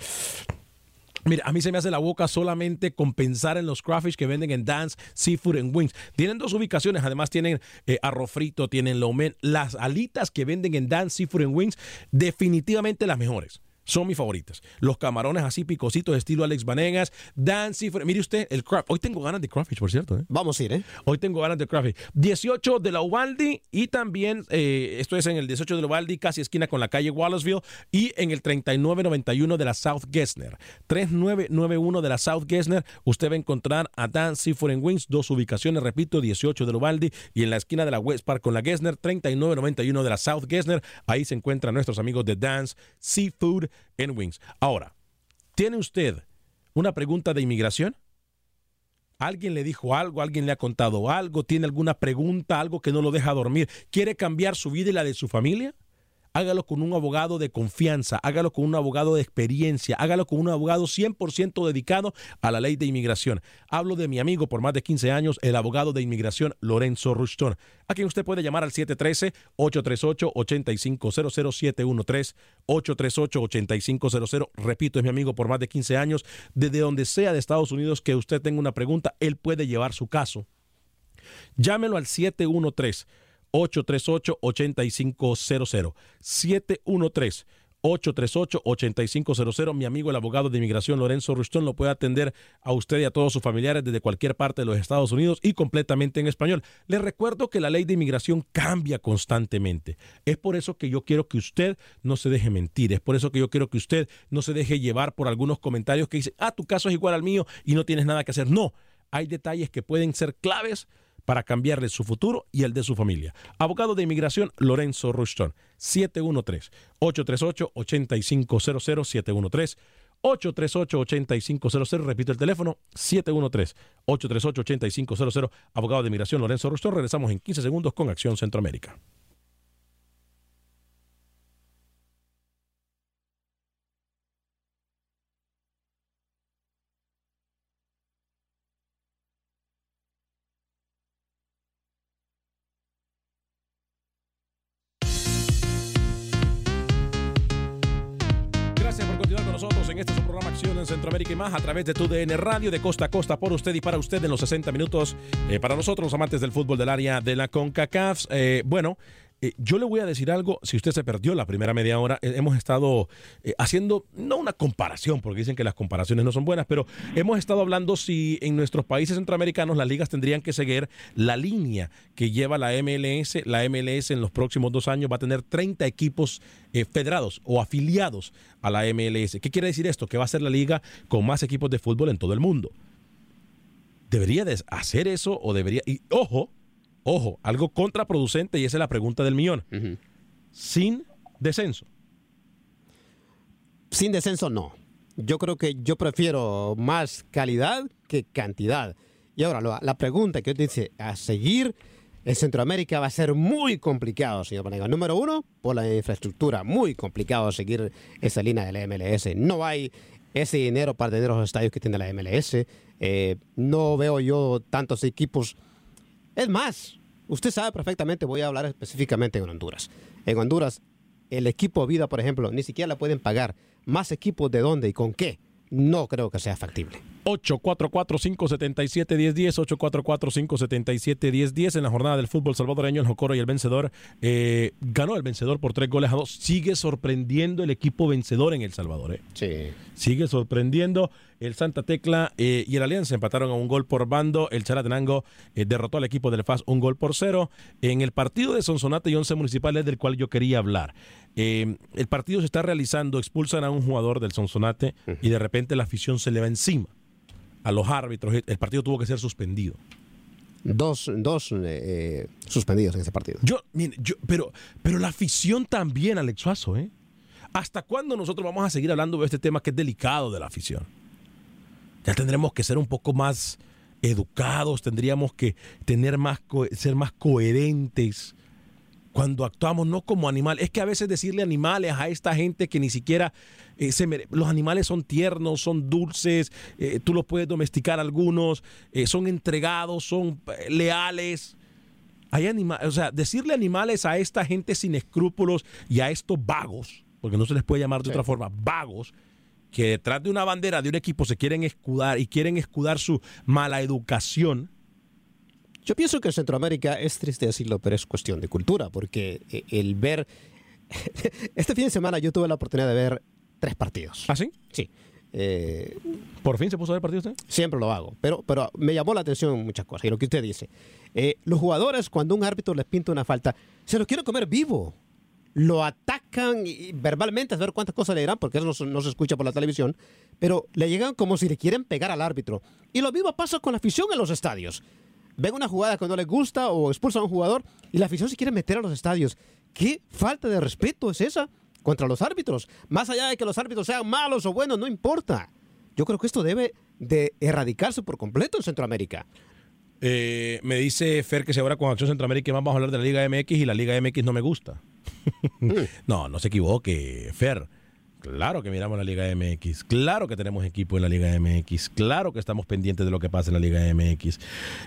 Mira, a mí se me hace la boca solamente con pensar en los crawfish que venden en Dance Seafood and Wings. Tienen dos ubicaciones, además tienen eh, arroz frito, tienen lo men. Las alitas que venden en Dance Seafood and Wings, definitivamente las mejores. Son mis favoritas. Los camarones así picositos, estilo Alex Vanegas. Dan Seafood. Mire usted, el crab. Hoy tengo ganas de crawfish, por cierto. ¿eh? Vamos a ir, ¿eh? Hoy tengo ganas de crawfish. 18 de la Ubaldi y también, eh, esto es en el 18 de la Ubaldi, casi esquina con la calle Wallaceville y en el 3991 de la South Gessner. 3991 de la South Gessner, usted va a encontrar a Dan Seafood and Wings, dos ubicaciones, repito, 18 de la Ubaldi y en la esquina de la West Park con la Gessner, 3991 de la South Gessner. Ahí se encuentran nuestros amigos de Dance Seafood Ahora, ¿tiene usted una pregunta de inmigración? ¿Alguien le dijo algo? ¿Alguien le ha contado algo? ¿Tiene alguna pregunta? ¿Algo que no lo deja dormir? ¿Quiere cambiar su vida y la de su familia? Hágalo con un abogado de confianza, hágalo con un abogado de experiencia, hágalo con un abogado 100% dedicado a la ley de inmigración. Hablo de mi amigo por más de 15 años, el abogado de inmigración Lorenzo Rushton, a quien usted puede llamar al 713-838-8500, 713-838-8500. Repito, es mi amigo por más de 15 años. Desde donde sea de Estados Unidos que usted tenga una pregunta, él puede llevar su caso. Llámelo al 713 838-8500. 713-838-8500. Mi amigo, el abogado de inmigración Lorenzo Ruston, lo puede atender a usted y a todos sus familiares desde cualquier parte de los Estados Unidos y completamente en español. Le recuerdo que la ley de inmigración cambia constantemente. Es por eso que yo quiero que usted no se deje mentir. Es por eso que yo quiero que usted no se deje llevar por algunos comentarios que dicen, ah, tu caso es igual al mío y no tienes nada que hacer. No, hay detalles que pueden ser claves para cambiarle su futuro y el de su familia. Abogado de inmigración Lorenzo Rushton, 713-838-8500, 713-838-8500, repito el teléfono, 713-838-8500, abogado de inmigración Lorenzo Rushton. Regresamos en 15 segundos con Acción Centroamérica. En Centroamérica y más a través de tu DN Radio de costa a costa por usted y para usted en los 60 minutos. Eh, para nosotros, los amantes del fútbol del área de la CONCACAF, eh, bueno, eh, yo le voy a decir algo, si usted se perdió la primera media hora, eh, hemos estado eh, haciendo, no una comparación, porque dicen que las comparaciones no son buenas, pero hemos estado hablando si en nuestros países centroamericanos las ligas tendrían que seguir la línea que lleva la MLS. La MLS en los próximos dos años va a tener 30 equipos federados o afiliados a la MLS. ¿Qué quiere decir esto? Que va a ser la liga con más equipos de fútbol en todo el mundo. ¿Debería de hacer eso o debería... Y ojo, Ojo, algo contraproducente y esa es la pregunta del millón. Sin descenso. Sin descenso no. Yo creo que yo prefiero más calidad que cantidad. Y ahora la pregunta que usted dice, a seguir en Centroamérica va a ser muy complicado, señor Panega. Número uno, por la infraestructura. Muy complicado seguir esa línea de la MLS. No hay ese dinero para tener los estadios que tiene la MLS. Eh, no veo yo tantos equipos es más, usted sabe perfectamente, voy a hablar específicamente en Honduras. En Honduras, el equipo Vida, por ejemplo, ni siquiera la pueden pagar. ¿Más equipos de dónde y con qué? No creo que sea factible. 844-577-1010, 844-577-1010 en la jornada del fútbol salvadoreño, el Jocoro y el vencedor. Eh, ganó el vencedor por tres goles a dos. Sigue sorprendiendo el equipo vencedor en El Salvador. ¿eh? Sí. Sigue sorprendiendo. El Santa Tecla eh, y el Alianza empataron a un gol por bando. El Chalatenango derrotó al equipo del FAS un gol por cero. En el partido de Sonsonate y Once Municipales del cual yo quería hablar. el partido se está realizando, expulsan a un jugador del Sonsonate y de repente la afición se le va encima a los árbitros, el partido tuvo que ser suspendido. Dos, dos eh, suspendidos en ese partido. Yo, yo, pero, pero la afición también, Alex Suazo, ¿eh? ¿Hasta cuándo nosotros vamos a seguir hablando de este tema que es delicado de la afición? Ya tendremos que ser un poco más educados, tendríamos que tener más ser más coherentes cuando actuamos no como animales. Es que a veces decirle animales a esta gente que ni siquiera eh, se los animales son tiernos, son dulces, eh, tú los puedes domesticar algunos, eh, son entregados, son leales. Hay animales, o sea, decirle animales a esta gente sin escrúpulos y a estos vagos, porque no se les puede llamar de otra forma, vagos, que detrás de una bandera de un equipo se quieren escudar y quieren escudar su mala educación yo pienso que en Centroamérica es triste decirlo, pero es cuestión de cultura, porque eh, el ver... este fin de semana yo tuve la oportunidad de ver tres partidos. ¿Ah, sí? Sí. Eh, ¿Por fin se puso a ver partidos usted? Siempre lo hago, pero, pero me llamó la atención muchas cosas. Y lo que usted dice, eh, los jugadores cuando un árbitro les pinta una falta, se lo quieren comer vivo. Lo atacan y, verbalmente a ver cuántas cosas le dirán, porque eso no, no, se escucha por la televisión, pero le llegan como si le quieren pegar al árbitro. Y lo mismo pasa con la afición en los estadios ven una jugada que no les gusta o expulsan a un jugador y la afición se quiere meter a los estadios. ¿Qué falta de respeto es esa contra los árbitros? Más allá de que los árbitros sean malos o buenos, no importa. Yo creo que esto debe de erradicarse por completo en Centroamérica. Eh, me dice Fer que se ahora con Acción Centroamérica vamos a hablar de la Liga MX y la Liga MX no me gusta. No, no se equivoque, Fer. Claro que miramos la Liga MX, claro que tenemos equipo en la Liga MX, claro que estamos pendientes de lo que pasa en la Liga MX.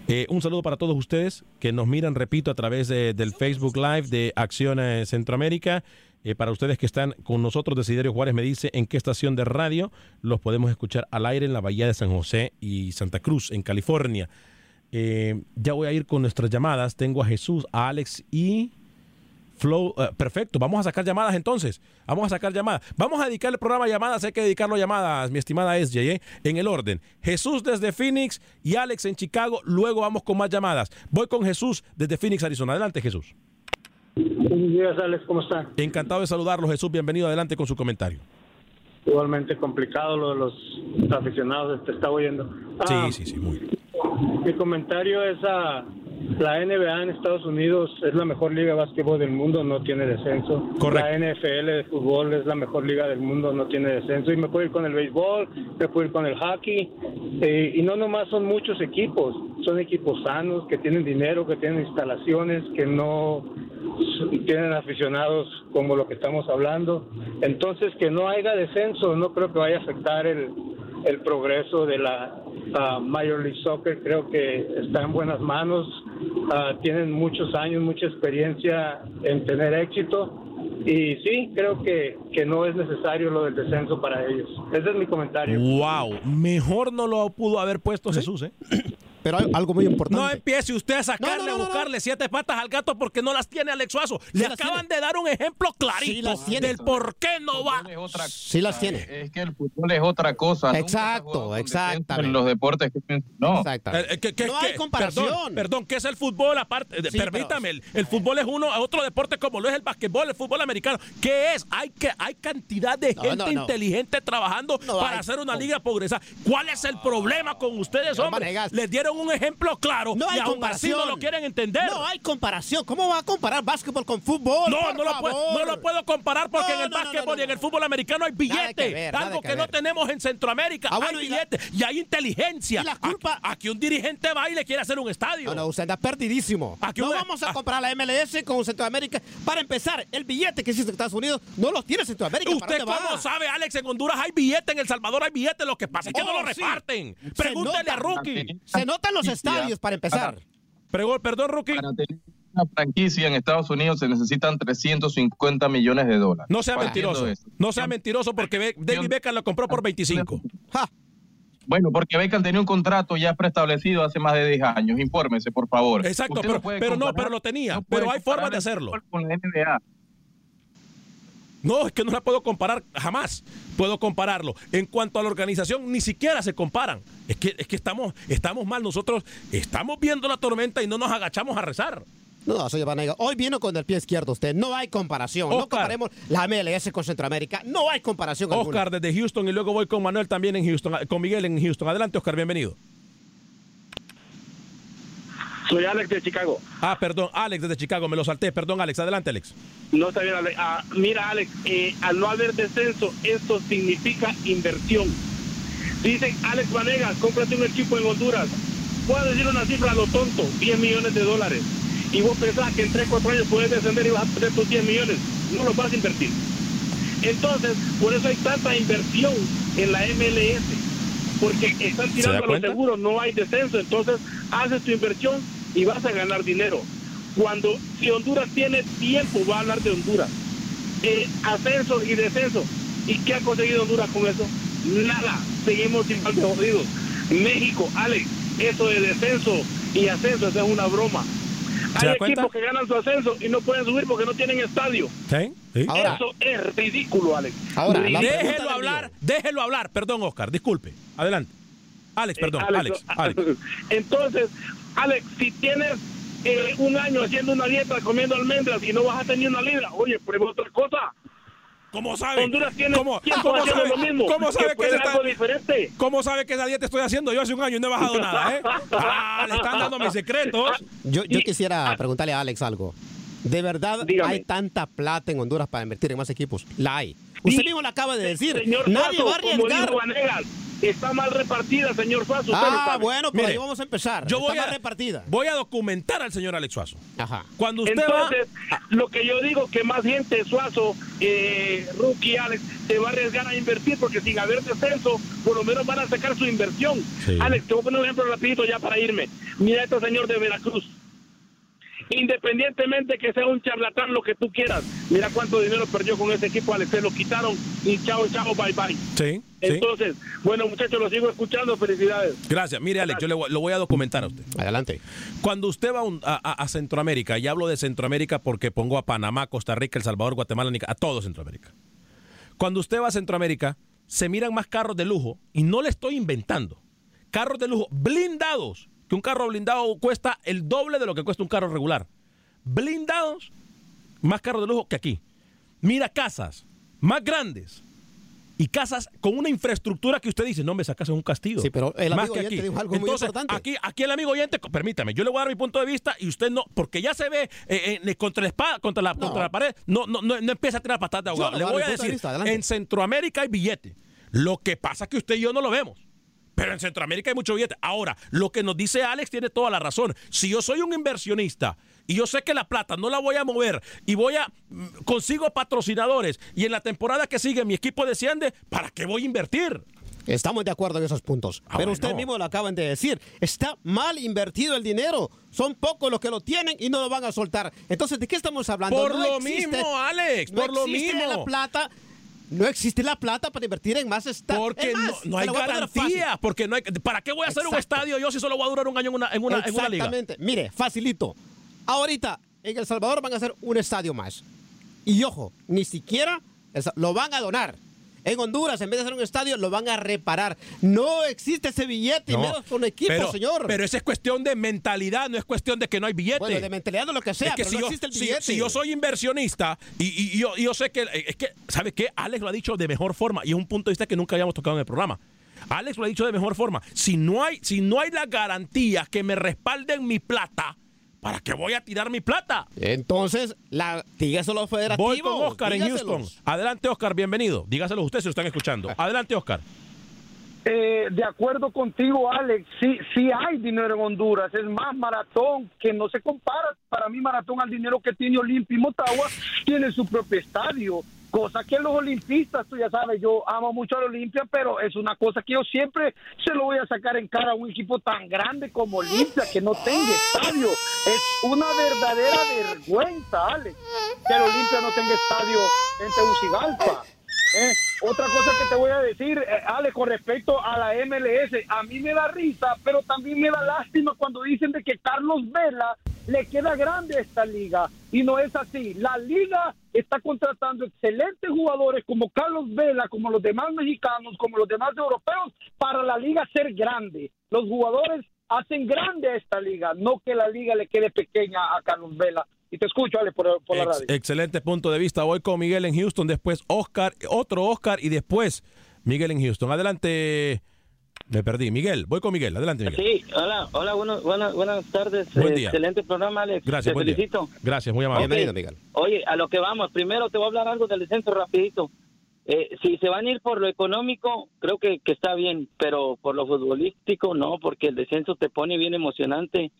Eh, un saludo para todos ustedes que nos miran, repito, a través del Facebook Live de Acción eh, Centroamérica. Eh, para ustedes que están con nosotros, Desiderio Juárez me dice en qué estación de radio los podemos escuchar al aire en la Bahía de San José y Santa Cruz, en California. ya voy a ir con nuestras llamadas. Tengo a Jesús, a Alex y Flow, eh, perfecto, vamos a sacar llamadas entonces. Vamos a sacar llamadas. Vamos a dedicar el programa a llamadas, hay que dedicarlo a llamadas, mi estimada SJ, ¿eh? en el orden. Jesús desde Phoenix y Alex en Chicago, luego vamos con más llamadas. Voy con Jesús desde Phoenix, Arizona. Adelante, Jesús. Buenos días, Alex, ¿cómo está? Encantado de saludarlo, Jesús. Bienvenido adelante con su comentario. Igualmente complicado lo de los aficionados, te está oyendo. sí, ah, sí, sí, muy bien. Mi comentario es a la NBA en Estados Unidos es la mejor liga de básquetbol del mundo, no tiene descenso. La NFL de fútbol es la mejor liga del mundo, no tiene descenso. Y me puedo ir con el béisbol, me puedo ir con el hockey. Eh, y no nomás son muchos equipos, son equipos sanos, que tienen dinero, que tienen instalaciones, que no tienen aficionados como lo que estamos hablando. Entonces, que no haya descenso, no creo que vaya a afectar el, el progreso de la uh, Major League Soccer. Creo que está en buenas manos. Uh, tienen muchos años, mucha experiencia en tener éxito. Y sí, creo que, que no es necesario lo del descenso para ellos. Ese es mi comentario. ¡Wow! Mejor no lo pudo haber puesto Jesús, ¿eh? pero hay algo muy importante. No empiece usted a sacarle, a buscarle siete patas al gato porque no las tiene Alex Suazo. Le acaban de dar un ejemplo clarito del por qué no va. Sí las tiene. Es que el fútbol es otra cosa. Exacto, exactamente. En los deportes que no. Eh, eh, no hay comparación. Perdón, perdón, ¿qué es el fútbol aparte? Sí, permítame, el, el fútbol es uno, otro deporte como lo es el basquetbol, el fútbol americano. ¿Qué es? Hay que hay cantidad de No, gente no, no. inteligente trabajando No para hay hacer una liga progresar. ¿Cuál es el problema con ustedes, No, hombre? Les dieron un ejemplo claro No hay y aún así comparación. no lo quieren entender. No hay comparación. ¿Cómo va a comparar básquetbol con fútbol? No, no lo, puedo, no lo puedo comparar porque No, en el no, no, básquetbol no, y en el fútbol americano hay Nada billete. que ver, nada algo que que, no tenemos en Centroamérica. Ah, bueno, hay y la- billete y, hay inteligencia. Y la culpa- Aquí, un dirigente va y le quiere hacer un estadio. No, no, usted anda perdidísimo. Aquí no una- vamos a ah. comparar la MLS con Centroamérica. Para empezar, el billete que existe en Estados Unidos no lo tiene Centroamérica. ¿Para ¿Usted va? cómo sabe, Alex? En Honduras hay billete, en El Salvador hay billete. Lo que pasa es que no Oh, lo sí. reparten. Pregúntele nota. a Rookie. Se los estadios para empezar. Prego- perdón, Rookie. Para tener una franquicia en Estados Unidos se necesitan 350 millones de dólares. No sea mentiroso. No sea mentiroso porque David Beckham lo compró por 25. Bueno, porque Beckham tenía un contrato ya preestablecido hace más de 10 años. Infórmese, por favor. Exacto, Usted pero, puede pero no, pero lo tenía. no pero hay formas de hacerlo. Con la NBA. No, es que no la puedo comparar jamás. Puedo compararlo. En cuanto a la organización, ni siquiera se comparan. Es que, es que estamos, estamos mal. Nosotros estamos viendo la tormenta y no nos agachamos a rezar. No, señor Vanega. Hoy vino con el pie izquierdo usted. No hay comparación. No comparemos la MLS con Centroamérica. No hay comparación alguna. Oscar desde Houston y luego voy con Manuel también en Houston, con Miguel en Houston. Adelante, Oscar, bienvenido. Soy Alex de Chicago. Ah, perdón, Alex desde Chicago, me lo salté. Perdón, Alex, adelante, Alex. No está bien, Alex. Ah, mira, Alex, eh, al no haber descenso, esto significa inversión. Dicen, Alex Vanegas, cómprate un equipo en Honduras. Puedo decir una cifra a lo tonto, 10 millones de dólares. Y vos pensás que en 3, 4 años puedes descender y vas a perder tus 10 millones. No los vas a invertir. Entonces, por eso hay tanta inversión en la MLS. Porque están tirando a los cuenta? seguros, no hay descenso. Entonces, haces tu inversión y vas a ganar dinero. Cuando, si Honduras tiene tiempo, va a hablar de Honduras. Eh, ascenso y descenso. ¿Y qué ha conseguido Honduras con eso? Nada. Seguimos igual de jodidos. México, Alex, eso de descenso y ascenso, eso es una broma. ¿Se da Hay cuenta? equipos que ganan su ascenso y no pueden subir porque no tienen estadio. ¿Sí? ¿Sí? eso es ridículo, Alex. Ahora, Déjelo hablar, déjelo hablar. Perdón, Oscar, disculpe. Adelante. Alex, perdón, Eh, Alex, Alex. Entonces, Alex, si tienes eh, un año haciendo una dieta comiendo almendras y no vas a tener una libra, oye, prueba otra cosa. ¿Cómo sabe? Honduras tiene ¿Cómo, tiempo cómo haciendo sabe, lo mismo. ¿Cómo sabe que, está- algo diferente? ¿Cómo sabe que esa dieta estoy haciendo? Yo hace un año y no he bajado nada, ¿eh? Ah, le están dando mis secretos. Yo, yo quisiera preguntarle a Alex algo. ¿De verdad Dígame. hay tanta plata en Honduras para invertir en más equipos? La hay. Usted Sí. mismo lo acaba de decir. Señor Nadie Suazo, va a arriesgar. Vanegas, está mal repartida, señor Suazo. Ah, sabe. bueno, pero Mire, ahí vamos a empezar. Yo Está voy mal a, repartida. voy a documentar al señor Alex Suazo. Ajá. Cuando usted Entonces, va... lo que yo digo que más gente, Suazo, eh, Rookie, Alex, se va a arriesgar a invertir porque sin haber descenso, por lo menos van a sacar su inversión. Sí. Alex, te voy a poner un ejemplo rapidito ya para irme. Mira a este señor de Veracruz. Independientemente que sea un charlatán, lo que tú quieras. Mira cuánto dinero perdió con ese equipo, Alex. Se lo quitaron y chao, chao, bye, bye. Sí, sí. Entonces, bueno, muchachos, lo sigo escuchando. Felicidades. Gracias. Mire, Alex, yo le voy- lo voy a documentar a usted. Adelante. Cuando usted va a, un- a- a- a Centroamérica, y hablo de Centroamérica porque pongo a Panamá, Costa Rica, El Salvador, Guatemala, a todo Centroamérica. Cuando usted va a Centroamérica, se miran más carros de lujo, y no le estoy inventando. Carros de lujo blindados, que un carro blindado cuesta el doble de lo que cuesta un carro regular. Blindados, más carros de lujo que aquí. Mira casas más grandes. Y casas con una infraestructura que usted dice, no, me esa casa es un castillo. Sí, pero el Más amigo que oyente dijo algo muy Entonces, importante. Aquí, aquí el amigo oyente, permítame, yo le voy a dar mi punto de vista y usted no, porque ya se ve eh, eh, contra la espada, contra la, contra la pared, no, no, no, no empieza a tirar patadas de ahogado. le Le voy a de decir, vista, en Centroamérica hay billete. Lo que pasa es que usted y yo no lo vemos. Pero en Centroamérica hay mucho billete. Ahora, lo que nos dice Alex tiene toda la razón. Si yo soy un inversionista y yo sé que la plata no la voy a mover y voy a mm, consigo patrocinadores y en la temporada que sigue mi equipo desciende, ¿para qué voy a invertir? Estamos de acuerdo en esos puntos. Ah, pero bueno. usted mismo lo acaban de decir. Está mal invertido el dinero. Son pocos los que lo tienen y no lo van a soltar. Entonces, ¿de qué estamos hablando? Por No lo existe- mismo, Alex, no por lo mismo. la plata no existe la plata para invertir en más estadios. Porque no, hay garantía. Porque no hay, ¿Para qué voy a hacer un estadio yo si solo voy a durar un año en una, en una, en una liga? Exactamente. Mire, facilito. Ahorita en El Salvador van a hacer un estadio más. Y ojo, ni siquiera lo van a donar. En Honduras, en vez de hacer un estadio, lo van a reparar. No existe ese billete, y menos con equipo, señor. Pero esa es cuestión de mentalidad, no es cuestión de que no hay billete. Bueno, de mentalidad o lo que sea, pero si no existe el billete. Si, yo soy inversionista y, yo, yo, sé que, es que, ¿sabe qué? Alex lo ha dicho de mejor forma y es un punto de vista que nunca habíamos tocado en el programa. Alex lo ha dicho de mejor forma. Si no hay, si no hay las garantías que me respalden mi plata, ¿Para qué voy a tirar mi plata? Entonces, la, dígaselo federativo. Voy con Oscar en Houston. Adelante, Oscar, bienvenido. Dígaselo ustedes si lo están escuchando. Adelante, Oscar. Eh, de acuerdo contigo, Alex, sí, sí hay dinero en Honduras. Es más, Maratón, que no se compara para mí Maratón al dinero que tiene Olimpia y Motagua, tiene su propio estadio cosa que los olimpistas, tú ya sabes, yo amo mucho al Olimpia, pero es una cosa que yo siempre se lo voy a sacar en cara a un equipo tan grande como Olimpia, que no tenga estadio. Es una verdadera vergüenza, Alex, que el Olimpia no tenga estadio en Tegucigalpa. ¿eh? Otra cosa que te voy a decir, eh, Ale, con respecto a la MLS, a mí me da risa, pero también me da lástima cuando dicen de que Carlos Vela le queda grande a esta liga y no es así. La liga está contratando excelentes jugadores como Carlos Vela, como los demás mexicanos, como los demás europeos, para la liga ser grande. Los jugadores hacen grande a esta liga, no que la liga le quede pequeña a Carlos Vela. Y te escucho, Ale, por, la radio. Excelente punto de vista. Voy con Miguel en Houston, después Oscar, otro Oscar y después Miguel en Houston. Adelante. Me perdí. Miguel, voy con Miguel. Adelante, Miguel. Sí, hola, hola, buenas, buenas tardes. Buen día. Excelente programa, Alex. Gracias, Te felicito. Gracias, muy amable. Bienvenido, Miguel. Oye, a lo que vamos. Primero te voy a hablar algo del descenso rapidito. Eh, si se van a ir por lo económico, creo que, que está bien, pero por lo futbolístico no, porque el descenso te pone bien emocionante.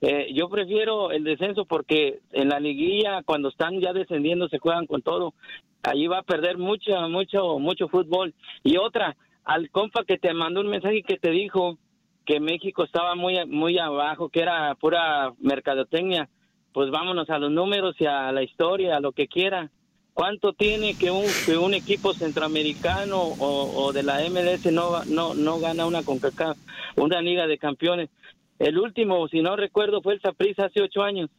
Eh, yo prefiero el descenso porque en la liguilla, cuando están ya descendiendo, se juegan con todo. Allí va a perder mucho, mucho, mucho fútbol. Y otra, al compa que te mandó un mensaje que te dijo que México estaba muy muy abajo, que era pura mercadotecnia, pues vámonos a los números y a la historia, a lo que quiera. ¿Cuánto tiene que un, que un equipo centroamericano o, de la MLS no, no, no gana una CONCACAF, una liga de campeones? El último, si no recuerdo, fue el Saprissa hace ocho años.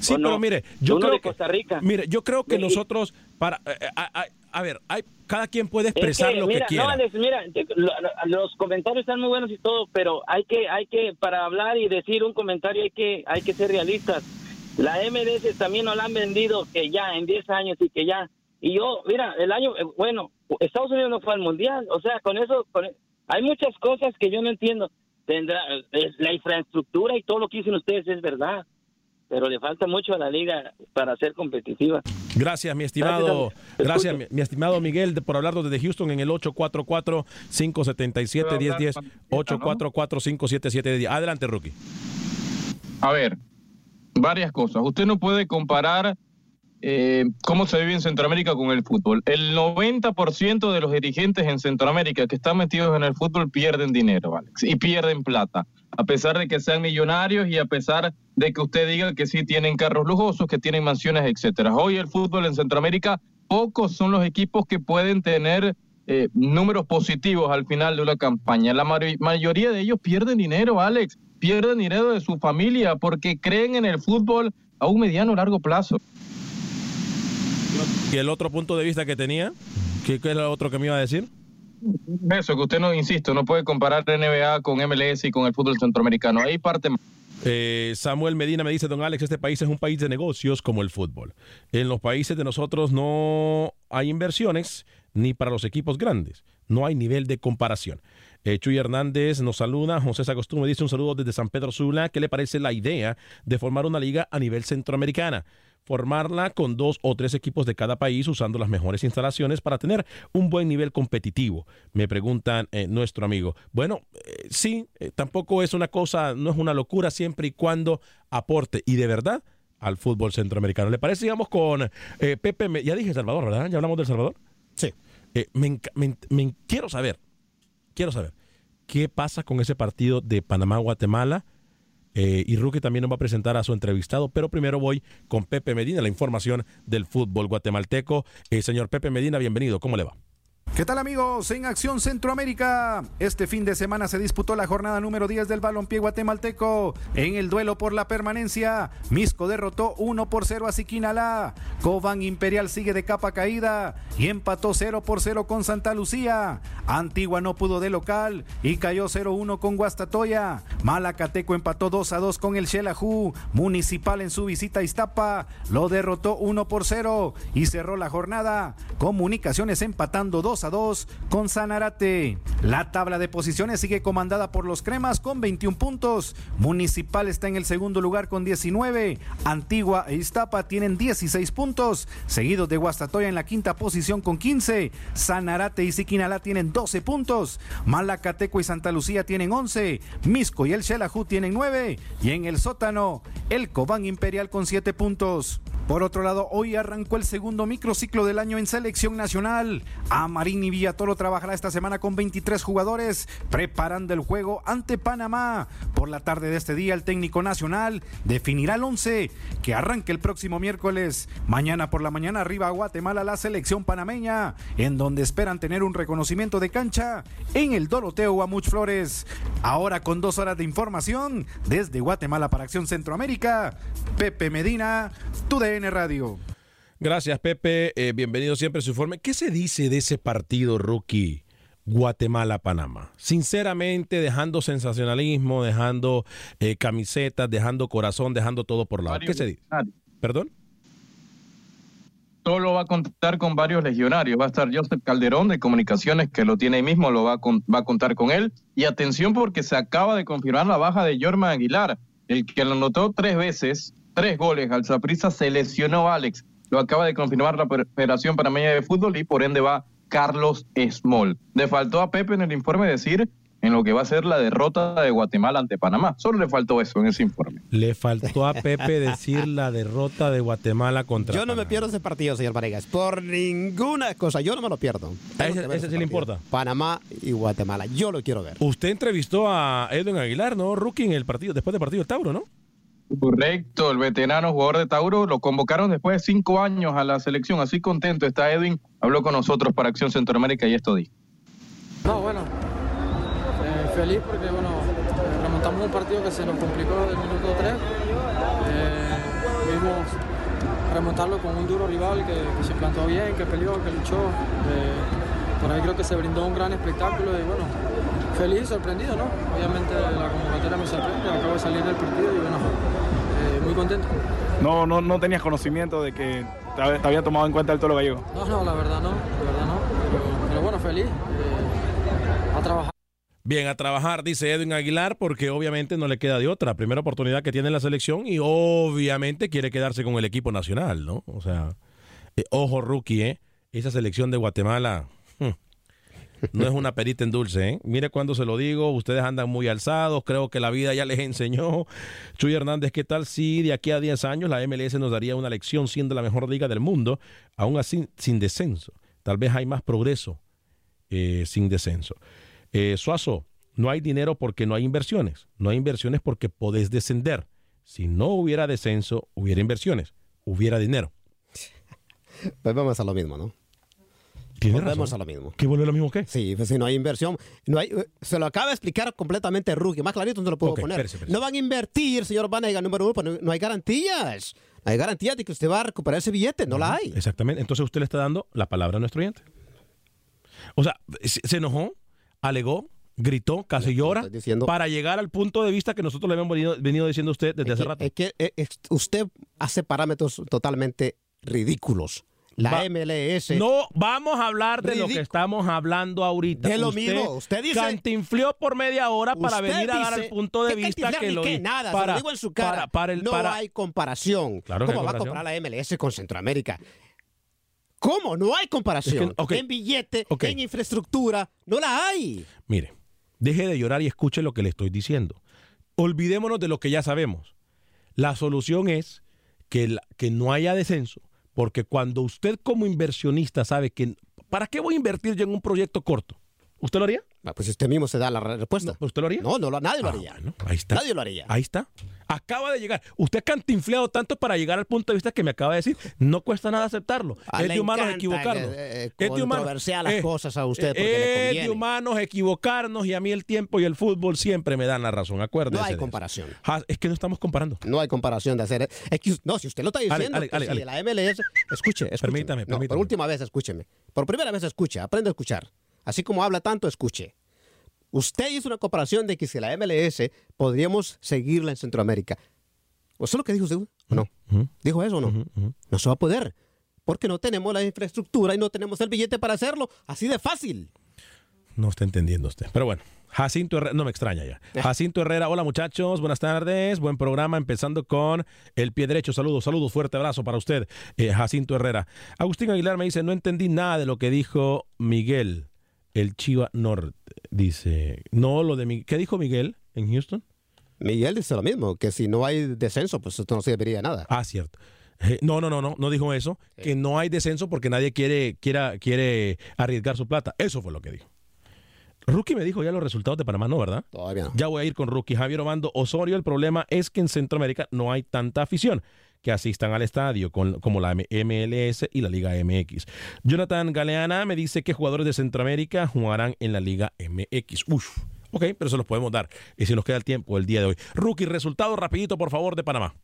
Sí, pero mire, yo creo que, Mire, yo creo que nosotros para eh, eh, a, ver, hay, cada quien puede expresar lo que quiera. mira, los comentarios están muy buenos y todo, pero hay que hay que para hablar y decir un comentario hay que hay que ser realistas. La MLS también nos la han vendido que ya en 10 años y que ya y yo, mira, el año eh, bueno, Estados Unidos no fue al mundial, o sea, con eso hay muchas cosas que yo no entiendo. Tendrá la infraestructura y todo lo que dicen ustedes es verdad pero le falta mucho a la liga para ser competitiva. Gracias, mi estimado, gracias, mi, estimado Miguel, por hablarnos desde Houston en el 844-577-1010, 844-577-1010. Adelante, Rookie. A ver, varias cosas. Usted no puede comparar eh, cómo se vive en Centroamérica con el fútbol. El 90% de los dirigentes en Centroamérica que están metidos en el fútbol pierden dinero, Alex, y pierden plata a pesar de que sean millonarios y a pesar de que usted diga que sí tienen carros lujosos, que tienen mansiones, etcétera. Hoy el fútbol en Centroamérica, pocos son los equipos que pueden tener eh, números positivos al final de una campaña. La mayoría de ellos pierden dinero, Alex, pierden dinero de su familia porque creen en el fútbol a un mediano o largo plazo. ¿Y el otro punto de vista que tenía? ¿Qué, qué es lo otro que me iba a decir? Eso, que usted no, insisto, no puede comparar NBA con MLS y con el fútbol centroamericano. Ahí parte eh, Samuel Medina me dice, don Alex, este país es un país de negocios como el fútbol. En los países de nosotros no hay inversiones ni para los equipos grandes. No hay nivel de comparación. Eh, Chuy Hernández nos saluda. José Sagostú me dice un saludo desde San Pedro Sula. ¿Qué le parece la idea de formar una liga a nivel centroamericana? Formarla con dos o tres equipos de cada país usando las mejores instalaciones para tener un buen nivel competitivo, me preguntan eh, nuestro amigo. Bueno, eh, sí, eh, tampoco es una cosa, no es una locura siempre y cuando aporte y de verdad al fútbol centroamericano. ¿Le parece, digamos, con Pepe, ya dije Salvador, ¿verdad? ¿Ya hablamos del Salvador? Sí. me, quiero saber, quiero saber, ¿qué pasa con ese partido de Panamá-Guatemala? Eh, y Rookie también nos va a presentar a su entrevistado, pero primero voy con Pepe Medina, la información del fútbol guatemalteco. Eh, señor Pepe Medina, bienvenido, ¿cómo le va? ¿Qué tal amigos? En Acción Centroamérica, este fin de semana se disputó la jornada número 10 del balompié guatemalteco. En el duelo por la permanencia, Misco derrotó 1 por 0 a Siquinalá. Cobán Imperial sigue de capa caída y empató 0 por 0 con Santa Lucía. Antigua no pudo de local y cayó 0-1 con Guastatoya. Malacateco empató 2 a 2 con el Xelajú. Municipal en su visita a Iztapa lo derrotó 1 por 0 y cerró la jornada. Comunicaciones empatando 2 a 2 con Sanarate. La tabla de posiciones sigue comandada por los Cremas con 21 puntos. Municipal está en el segundo lugar con 19. Antigua e Iztapa tienen 16 puntos, seguidos de Guastatoya en la quinta posición con 15. Sanarate y Siquinalá tienen 12 puntos. Malacateco y Santa Lucía tienen 11. Misco y el Xelajú tienen 9. Y en el sótano, el Cobán Imperial con 7 puntos. Por otro lado, hoy arrancó el segundo microciclo del año en selección nacional. Amarín y Villatoro trabajará esta semana con 23 jugadores, preparando el juego ante Panamá. Por la tarde de este día, el técnico nacional definirá el 11 que arranque el próximo miércoles. Mañana por la mañana arriba a Guatemala la selección panameña, en donde esperan tener un reconocimiento de cancha en el Doroteo Guamuch Flores. Ahora con dos horas de información desde Guatemala para Acción Centroamérica, Pepe Medina, TUDN Radio. Gracias, Pepe. Eh, bienvenido siempre a su informe. ¿Qué se dice de ese partido rookie Guatemala-Panamá? Sinceramente, dejando sensacionalismo, dejando eh, camisetas, dejando corazón, dejando todo por lado. ¿Qué se dice? ¿Perdón? Solo va a contar con varios legionarios. Va a estar Joseph Calderón de Comunicaciones, que lo tiene ahí mismo, lo va a, con- va a contar con él. Y atención porque se acaba de confirmar la baja de Jorman Aguilar, el que lo anotó tres veces, tres goles al Saprissa, se lesionó Alex. Lo acaba de confirmar la Federación Panameña de Fútbol y por ende va Carlos Small. Le faltó a Pepe en el informe decir en lo que va a ser la derrota de Guatemala ante Panamá. Solo le faltó eso en ese informe. Le faltó a Pepe decir la derrota de Guatemala contra Yo no me pierdo ese partido, señor Varegas, por ninguna cosa. Yo no me lo pierdo. ¿A ese- ese sí le importa? Panamá y Guatemala. Yo lo quiero ver. Usted entrevistó a Edwin Aguilar, ¿no? Rookie en el partido, después del partido del Tauro, ¿no? Correcto, el veterano jugador de Tauro lo convocaron después de cinco años a la selección. Así contento está Edwin. Habló con nosotros para Acción Centroamérica y esto dijo. No, bueno, eh, feliz porque bueno, eh, remontamos un partido que se nos complicó del minuto 3. pudimos remontarlo con un duro rival que, que se plantó bien, que peleó, que luchó. Eh, por ahí creo que se brindó un gran espectáculo y bueno, feliz, sorprendido, ¿no? Obviamente la convocatoria me sorprende, acabo de salir del partido y bueno, eh, muy contento. No, no, no tenías conocimiento de que te hab- te había tomado en cuenta el toro gallego. No, no, la verdad no, la verdad no, pero, pero bueno, feliz. eh, a trabajar. Bien, a trabajar, dice Edwin Aguilar, porque obviamente no le queda de otra. Primera oportunidad que tiene en la selección y obviamente quiere quedarse con el equipo nacional, ¿no? O sea, eh, ojo, rookie, ¿eh? Esa selección de Guatemala no es una perita en dulce, ¿eh? Mire cuando se lo digo, ustedes andan muy alzados, creo que la vida ya les enseñó. Chuy Hernández, ¿qué tal si de aquí a 10 años la MLS nos daría una lección siendo la mejor liga del mundo, aún así sin descenso? Tal vez hay más progreso eh, sin descenso. Eh, Suazo, no hay dinero porque no hay inversiones. No hay inversiones porque podés descender. Si no hubiera descenso, hubiera inversiones, hubiera dinero. Pues vamos a lo mismo, ¿no? Tiene Volvemos razón. a lo mismo. ¿Qué vuelve lo mismo qué? Sí, pues si no hay inversión, no hay, se lo acaba de explicar completamente Rookie. Más clarito no lo puedo poner. No van a invertir, señor Vanega, número uno, pues no, no hay garantías. No hay garantías de que usted va a recuperar ese billete, no la hay. Exactamente. Entonces usted le está dando la palabra a nuestro oyente. O sea, se, enojó, alegó, gritó, casi llora para llegar al punto de vista que nosotros le habíamos venido, venido diciendo a usted desde hace rato. Es que es- usted hace parámetros totalmente ridículos. La Va- MLS. No vamos a hablar de lo que estamos hablando ahorita. De lo mismo. Usted dice- Cantinflió por media hora para venir a dar el punto de ¿qué vista que lo di- nada, se para, lo digo en su cara. Para, para el, no para- hay comparación. Claro que ¿Cómo hay va a comparar la MLS con Centroamérica? ¿Cómo? No hay comparación. Es que-. En billete, en infraestructura, no la hay. Mire, deje de llorar y escuche lo que le estoy diciendo. Olvidémonos de lo que ya sabemos. La solución es que, la- que no haya descenso, porque cuando usted como inversionista sabe que, ¿para qué voy a invertir yo en un proyecto corto? ¿Usted lo haría? Ah, Pues usted mismo se da la respuesta. ¿Usted lo haría? No, no, lo- nadie lo Ah, haría. bueno, ahí está. Nadie lo haría. Ahí está. Acaba de llegar. Usted ha cantinfleado tanto para llegar al punto de vista que me acaba de decir. No cuesta nada aceptarlo. Ah, es le de humanos equivocarnos. eh, eh, es de humanos. las Eh, cosas a usted porque eh, Es de humanos equivocarnos y a mí el tiempo y el fútbol siempre me dan la razón. Acuérdese. No hay comparación. Ja, es que no estamos comparando. No hay comparación de hacer. es que- no, si usted lo está diciendo, Ale, si de la MLS, escuche, escúcheme. Permítame, No, por permítame. última vez, escúcheme. Por primera vez, escuche, aprende a escuchar. Así como habla tanto, escuche. Usted hizo una comparación de que si la MLS podríamos seguirla en Centroamérica. ¿Eso es lo que dijo usted? ¿O no? ¿Dijo eso o no? No se va a poder. Porque no tenemos la infraestructura y no tenemos el billete para hacerlo. Así de fácil. No está entendiendo usted. Pero bueno, Jacinto Herrera, no me extraña ya. Jacinto Herrera, hola muchachos, buenas tardes, buen programa, empezando con el pie derecho. Saludos, saludos, fuerte abrazo para usted, eh, Jacinto Herrera. Agustín Aguilar me dice, no entendí nada de lo que dijo Miguel, el Chiva Norte. Dice, no, lo de mi... ¿Qué dijo Miguel en Houston? Miguel dice lo mismo, que si no hay descenso, pues esto no serviría de nada. Ah, cierto. Eh, no, no, no, no, no dijo eso, que no hay descenso porque nadie quiere, quiera, quiere arriesgar su plata. Eso fue lo que dijo. Rookie me dijo ya los resultados de Panamá, ¿no, verdad? Todavía no. Ya voy a ir con Rookie. Javier Obando Osorio, el problema es que en Centroamérica no hay tanta afición que asistan al estadio con- como la MLS y la Liga MX. Jonathan Galeana me dice que jugadores de Centroamérica jugarán en la Liga MX. Uf. Ok, pero se los podemos dar. Y si nos queda el tiempo el día de hoy. Rookie, resultado rapidito, por favor, de Panamá.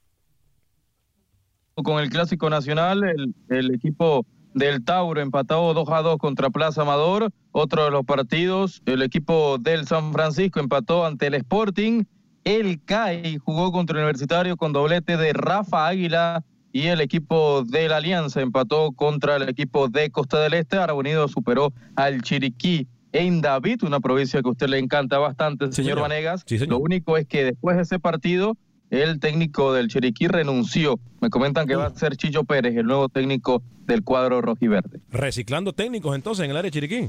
con el Clásico Nacional, el, equipo del Tauro empató 2 a 2 contra Plaza Amador. Otro de los partidos, el equipo del San Francisco empató ante el Sporting. El CAI jugó contra el Universitario con doblete de Rafa Águila y el equipo de la Alianza empató contra el equipo de Costa del Este. Árabe Unido superó al Chiriquí en David, una provincia que a usted le encanta bastante, señor, señor. Vanegas. Sí, señor. Lo único es que después de ese partido, el técnico del Chiriquí renunció. Me comentan que va a ser Chicho Pérez, el nuevo técnico del cuadro rojiverde. Reciclando técnicos entonces en el área de Chiriquí.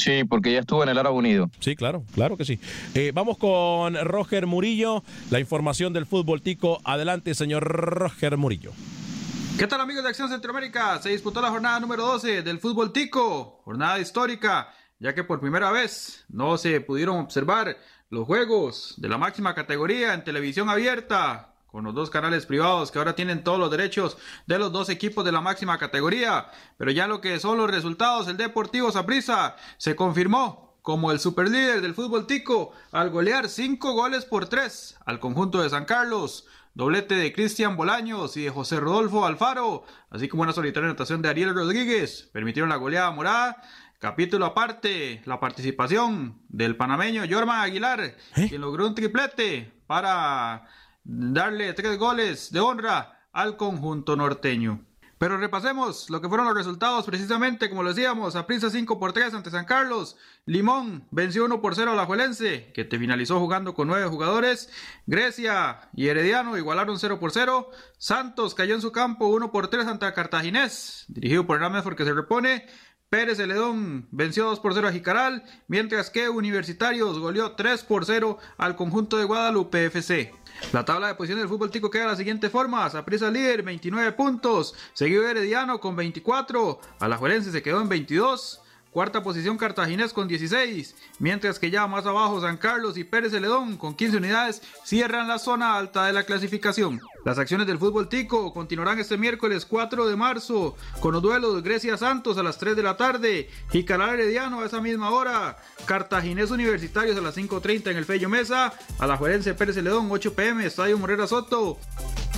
Sí, porque ya estuvo en el Árabe Unido. Sí, claro, claro que sí. Eh, vamos con Roger Murillo, la información del fútbol tico. Adelante, señor Roger Murillo. ¿Qué tal amigos de Acción Centroamérica? Se disputó la jornada número 12 del fútbol tico, jornada histórica, ya que por primera vez no se pudieron observar los juegos de la máxima categoría en televisión abierta, con los dos canales privados que ahora tienen todos los derechos de los dos equipos de la máxima categoría. Pero ya lo que son los resultados, el Deportivo Saprissa se confirmó como el superlíder del fútbol tico al golear cinco goles por tres al conjunto de San Carlos. Doblete de Cristian Bolaños y de José Rodolfo Alfaro, así como una solitaria anotación de Ariel Rodríguez, permitieron la goleada morada. Capítulo aparte, la participación del panameño Jorman Aguilar, quien logró un triplete para darle tres goles de honra al conjunto norteño. Pero repasemos lo que fueron los resultados precisamente, como lo decíamos, Aprisa 5 por 3 ante San Carlos, Limón venció 1 por 0 a la Juelense, que te finalizó jugando con 9 jugadores, Grecia y Herediano igualaron 0 por 0, Santos cayó en su campo 1 por 3 ante Cartaginés, dirigido por Hernán Medford que se repone, Pérez Celedón venció 2 por 0 a Jicaral, mientras que Universitarios goleó 3 por 0 al conjunto de Guadalupe FC. La tabla de posiciones del fútbol tico queda de la siguiente forma. Saprissa líder, 29 puntos. Seguido Herediano con 24. Alajuelense se quedó en 22. Cuarta posición Cartaginés con 16. Mientras que ya más abajo San Carlos y Pérez Celedón con 15 unidades cierran la zona alta de la clasificación. Las acciones del fútbol tico continuarán este miércoles 4 de marzo con los duelos Grecia Santos a las 3 de la tarde, Jicaral Herediano a esa misma hora, Cartaginés Universitarios a las 5.30 en el Fello Mesa, Alajuelense Pérez Celedón 8 pm, Estadio Morera Soto.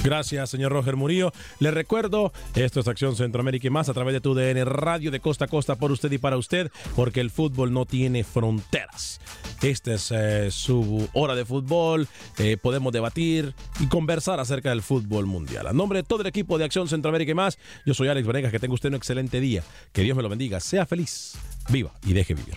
Gracias, señor Roger Murillo. Le recuerdo, esto es Acción Centroamérica y más a través de tu DN Radio de costa a costa por usted y para usted, porque el fútbol no tiene fronteras. Esta es eh, su hora de fútbol. eh, podemos debatir y conversar acerca del fútbol mundial. A nombre de todo el equipo de Acción Centroamérica y más, yo soy Alex Venegas. Que tenga usted un excelente día. Que Dios me lo bendiga. Sea feliz, viva y deje vivir.